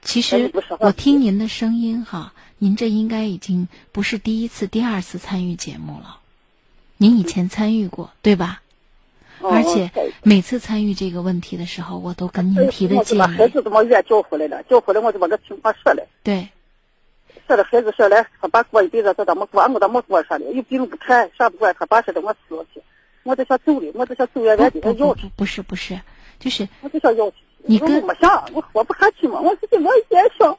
其实我听您的声音哈，您这应该已经不是第一次、第二次参与节目了，您以前参与过对吧？而且每次参与这个问题的时候，我都跟您提的建议。孩子怎么越叫回来了？叫回来我就把这情况说了。对。说了孩子说来，他爸过一辈子，他怎么过？我怎么过啥的？又病不看，啥不管。他爸说的我死去，我就想走了，我就想走远远的。不不不，不是不是，就是。我就想要去。你跟没想，我活不下去嘛。我自己我也想，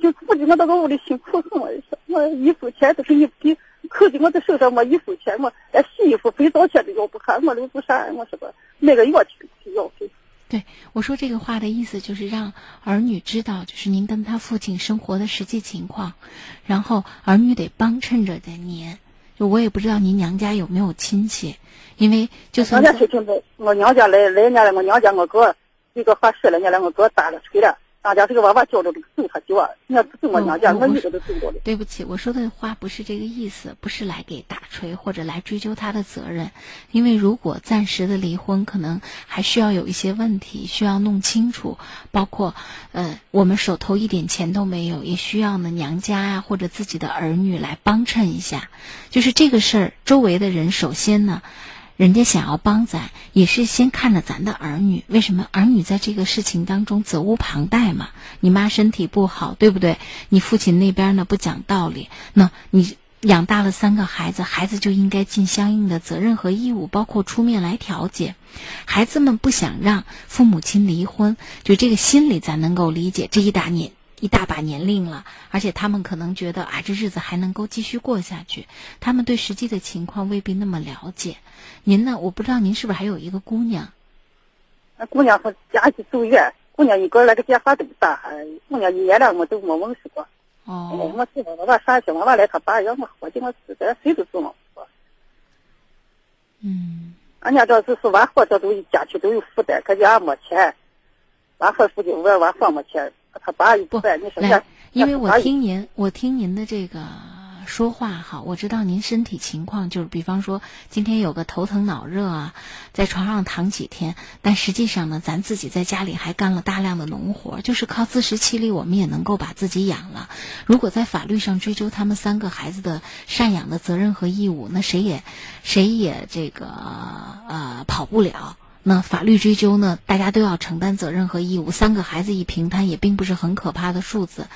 就估计我到个屋里辛苦很。我我一分钱都是你给。可惜我这手上没一分钱，我连洗衣服、肥皂钱都要不还，我留不啥？我说个买个药去去要去。对，我说这个话的意思就是让儿女知道，就是您跟他父亲生活的实际情况，然后儿女得帮衬着的您，就我也不知道您娘家有没有亲戚，因为就算娘家亲戚没，我娘家来来年了，我娘家我哥一个还十来年了，我哥打了吹了。大家这个娃娃叫着这个揍他叫啊，人家不是我娘家，我女的都揍着的。对不起，我说的话不是这个意思，不是来给打锤或者来追究他的责任。因为如果暂时的离婚，可能还需要有一些问题需要弄清楚，包括呃，我们手头一点钱都没有，也需要呢娘家呀或者自己的儿女来帮衬一下。就是这个事儿，周围的人首先呢。人家想要帮咱，也是先看着咱的儿女。为什么儿女在这个事情当中责无旁贷嘛？你妈身体不好，对不对？你父亲那边呢不讲道理，那你养大了三个孩子，孩子就应该尽相应的责任和义务，包括出面来调解。孩子们不想让父母亲离婚，就这个心理咱能够理解。这一打年。一大把年龄了，而且他们可能觉得啊，这日子还能够继续过下去。他们对实际的情况未必那么了解。您呢？我不知道您是不是还有一个姑娘？那姑娘和家去住院，姑娘一个那个电话都不打，姑娘一年了我都没问事过。哦。我是我娃上学，我娃来他爸要么活计我死的谁都做我。嗯。俺家这就是完活这都家去都有负担，可家没钱，完活负就娃娃房没钱。他爸不来，因为我听您，我听您的这个说话哈，我知道您身体情况，就是比方说今天有个头疼脑热啊，在床上躺几天，但实际上呢，咱自己在家里还干了大量的农活，就是靠自食其力，我们也能够把自己养了。如果在法律上追究他们三个孩子的赡养的责任和义务，那谁也谁也这个呃跑不了。那法律追究呢？大家都要承担责任和义务。三个孩子一平摊，也并不是很可怕的数字。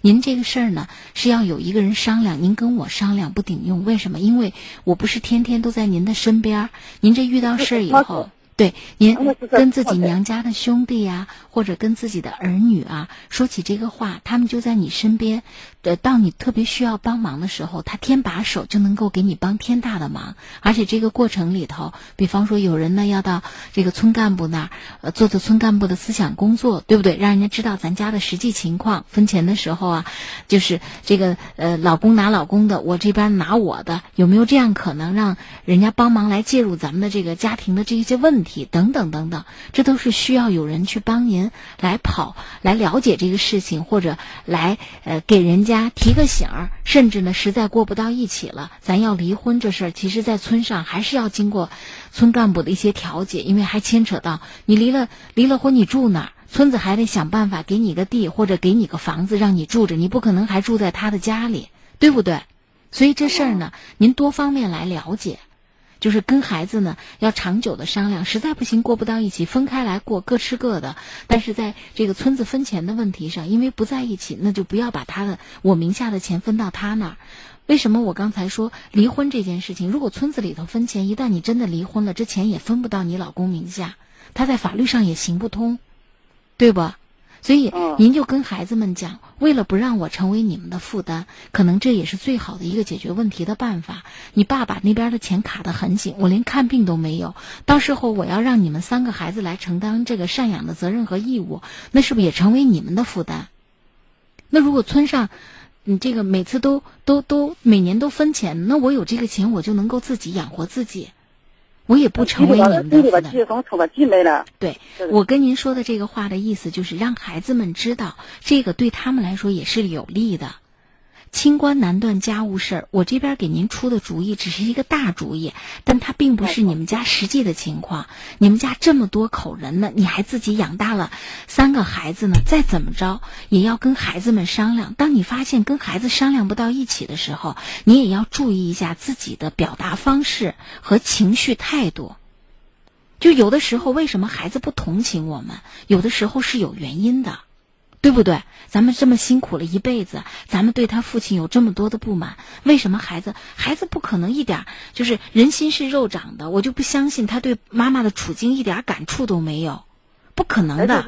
您这个事儿呢，是要有一个人商量，您跟我商量不顶用。为什么？因为我不是天天都在您的身边。您这遇到事儿以后。对，您跟自己娘家的兄弟呀，或者跟自己的儿女啊，说起这个话，他们就在你身边。呃，到你特别需要帮忙的时候，他天把手就能够给你帮天大的忙。而且这个过程里头，比方说有人呢要到这个村干部那儿，呃，做做村干部的思想工作，对不对？让人家知道咱家的实际情况。分钱的时候啊，就是这个呃，老公拿老公的，我这边拿我的，有没有这样可能让人家帮忙来介入咱们的这个家庭的这一些问？题等等等等，这都是需要有人去帮您来跑，来了解这个事情，或者来呃给人家家提个醒儿，甚至呢实在过不到一起了，咱要离婚这事儿，其实在村上还是要经过村干部的一些调解，因为还牵扯到你离了离了婚，你住哪儿？村子还得想办法给你个地或者给你个房子让你住着，你不可能还住在他的家里，对不对？所以这事儿呢，您多方面来了解。就是跟孩子呢要长久的商量，实在不行过不到一起，分开来过，各吃各的。但是在这个村子分钱的问题上，因为不在一起，那就不要把他的我名下的钱分到他那儿。为什么我刚才说离婚这件事情？如果村子里头分钱，一旦你真的离婚了，这钱也分不到你老公名下，他在法律上也行不通，对不？所以，您就跟孩子们讲，为了不让我成为你们的负担，可能这也是最好的一个解决问题的办法。你爸爸那边的钱卡得很紧，我连看病都没有。到时候我要让你们三个孩子来承担这个赡养的责任和义务，那是不是也成为你们的负担？那如果村上，你这个每次都都都每年都分钱，那我有这个钱，我就能够自己养活自己。我也不成为你们的负担。对，我跟您说的这个话的意思就是让孩子们知道，这个对他们来说也是有利的。清官难断家务事儿，我这边给您出的主意只是一个大主意，但它并不是你们家实际的情况。你们家这么多口人呢，你还自己养大了三个孩子呢，再怎么着也要跟孩子们商量。当你发现跟孩子商量不到一起的时候，你也要注意一下自己的表达方式和情绪态度。就有的时候，为什么孩子不同情我们？有的时候是有原因的。对不对？咱们这么辛苦了一辈子，咱们对他父亲有这么多的不满，为什么孩子孩子不可能一点就是人心是肉长的？我就不相信他对妈妈的处境一点感触都没有，不可能的。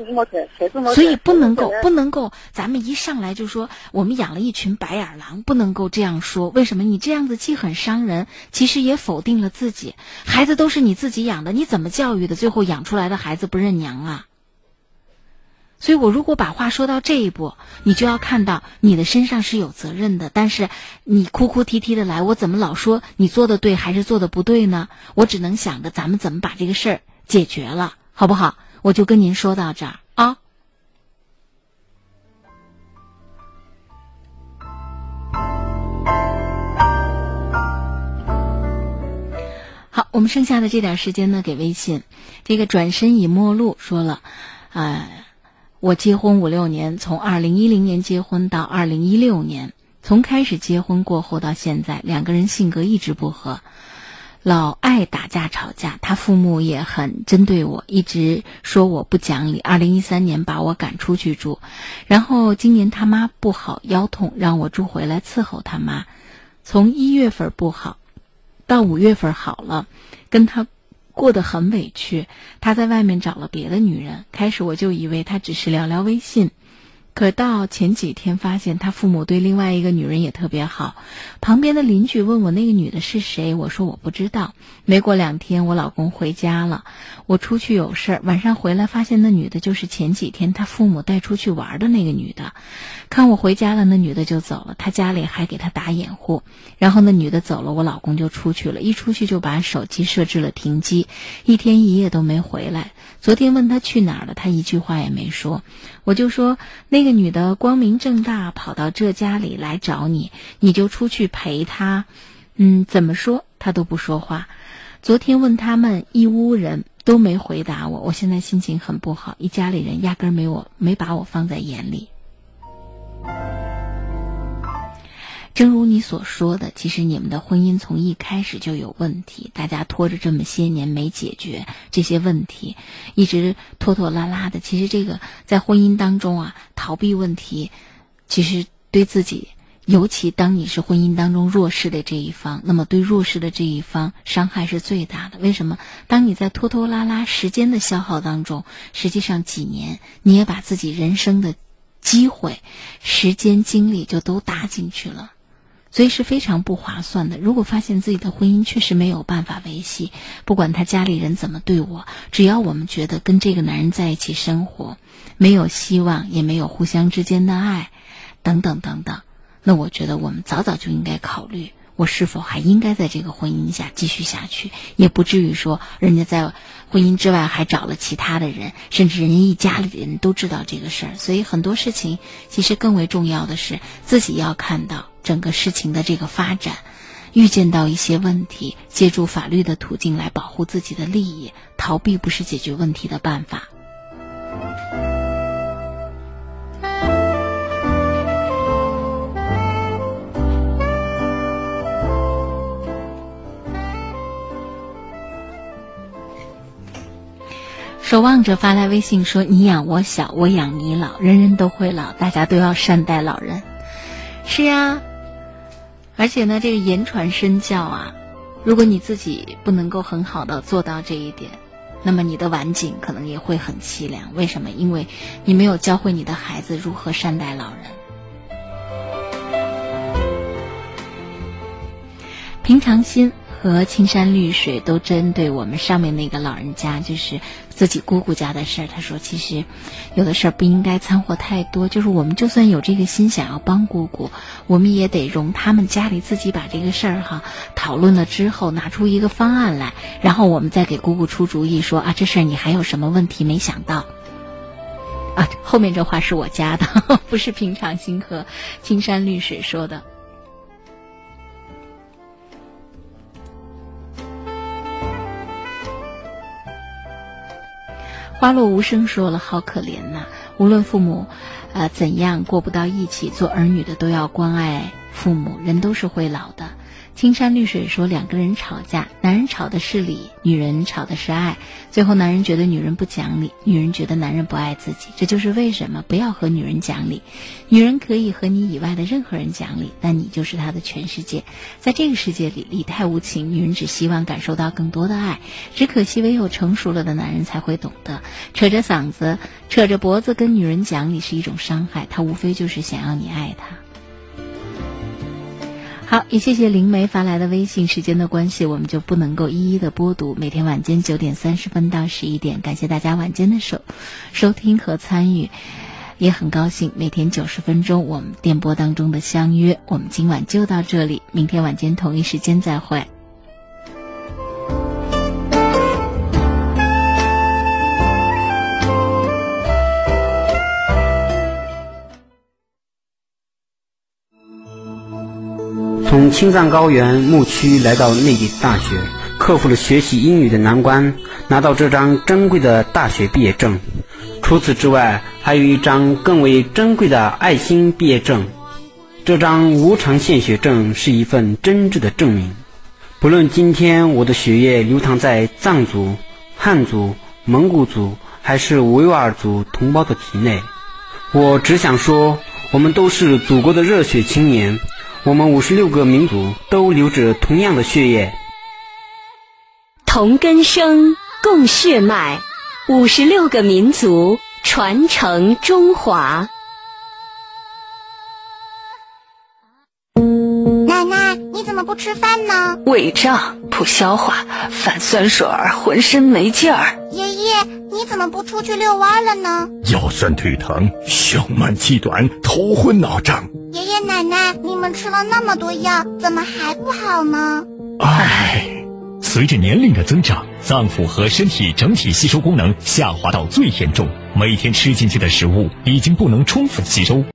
所以不能够不能够，咱们一上来就说我们养了一群白眼狼，不能够这样说。为什么？你这样子既很伤人，其实也否定了自己。孩子都是你自己养的，你怎么教育的？最后养出来的孩子不认娘啊？所以我如果把话说到这一步，你就要看到你的身上是有责任的。但是你哭哭啼啼的来，我怎么老说你做的对还是做的不对呢？我只能想着咱们怎么把这个事儿解决了，好不好？我就跟您说到这儿啊。好，我们剩下的这点时间呢，给微信。这个转身已陌路说了，啊，我结婚五六年，从二零一零年结婚到二零一六年，从开始结婚过后到现在，两个人性格一直不合，老爱打架吵架。他父母也很针对我，一直说我不讲理。二零一三年把我赶出去住，然后今年他妈不好，腰痛，让我住回来伺候他妈。从一月份不好。到五月份好了，跟他过得很委屈。他在外面找了别的女人。开始我就以为他只是聊聊微信。可到前几天，发现他父母对另外一个女人也特别好。旁边的邻居问我那个女的是谁，我说我不知道。没过两天，我老公回家了，我出去有事儿，晚上回来发现那女的就是前几天他父母带出去玩的那个女的。看我回家了，那女的就走了，他家里还给他打掩护。然后那女的走了，我老公就出去了，一出去就把手机设置了停机，一天一夜都没回来。昨天问他去哪儿了，他一句话也没说。我就说那女的光明正大跑到这家里来找你，你就出去陪她，嗯，怎么说她都不说话。昨天问他们一屋人都没回答我，我现在心情很不好，一家里人压根儿没我没把我放在眼里。正如你所说的，其实你们的婚姻从一开始就有问题，大家拖着这么些年没解决这些问题，一直拖拖拉拉的。其实这个在婚姻当中啊，逃避问题，其实对自己，尤其当你是婚姻当中弱势的这一方，那么对弱势的这一方伤害是最大的。为什么？当你在拖拖拉拉时间的消耗当中，实际上几年你也把自己人生的机会、时间、精力就都搭进去了。所以是非常不划算的。如果发现自己的婚姻确实没有办法维系，不管他家里人怎么对我，只要我们觉得跟这个男人在一起生活没有希望，也没有互相之间的爱，等等等等，那我觉得我们早早就应该考虑，我是否还应该在这个婚姻下继续下去，也不至于说人家在婚姻之外还找了其他的人，甚至人家一家里人都知道这个事儿。所以很多事情其实更为重要的是自己要看到。整个事情的这个发展，预见到一些问题，借助法律的途径来保护自己的利益，逃避不是解决问题的办法。守望者发来微信说：“你养我小，我养你老，人人都会老，大家都要善待老人。”是呀。而且呢，这个言传身教啊，如果你自己不能够很好的做到这一点，那么你的晚景可能也会很凄凉。为什么？因为你没有教会你的孩子如何善待老人。平常心。和青山绿水都针对我们上面那个老人家，就是自己姑姑家的事儿。他说，其实有的事儿不应该掺和太多。就是我们就算有这个心想要帮姑姑，我们也得容他们家里自己把这个事儿哈讨论了之后，拿出一个方案来，然后我们再给姑姑出主意，说啊，这事儿你还有什么问题没想到？啊，后面这话是我加的，[LAUGHS] 不是平常心和青山绿水说的。花落无声说了：“好可怜呐！无论父母，呃，怎样过不到一起，做儿女的都要关爱父母。人都是会老的。”青山绿水说，两个人吵架，男人吵的是理，女人吵的是爱。最后，男人觉得女人不讲理，女人觉得男人不爱自己。这就是为什么不要和女人讲理。女人可以和你以外的任何人讲理，但你就是她的全世界。在这个世界里，理太无情，女人只希望感受到更多的爱。只可惜，唯有成熟了的男人才会懂得，扯着嗓子、扯着脖子跟女人讲理是一种伤害。他无非就是想要你爱他。好，也谢谢灵媒发来的微信。时间的关系，我们就不能够一一的播读。每天晚间九点三十分到十一点，感谢大家晚间的收收听和参与，也很高兴每天九十分钟我们电波当中的相约。我们今晚就到这里，明天晚间同一时间再会。青藏高原牧区来到内地大学，克服了学习英语的难关，拿到这张珍贵的大学毕业证。除此之外，还有一张更为珍贵的爱心毕业证。这张无偿献血证是一份真挚的证明。不论今天我的血液流淌在藏族、汉族、蒙古族还是维吾尔族同胞的体内，我只想说，我们都是祖国的热血青年。我们五十六个民族都流着同样的血液，同根生，共血脉，五十六个民族传承中华。你怎么不吃饭呢？胃胀，不消化，反酸水儿，浑身没劲儿。爷爷，你怎么不出去遛弯了呢？腰酸腿疼，胸闷气短，头昏脑胀。爷爷奶奶，你们吃了那么多药，怎么还不好呢？唉，随着年龄的增长，脏腑和身体整体吸收功能下滑到最严重，每天吃进去的食物已经不能充分吸收。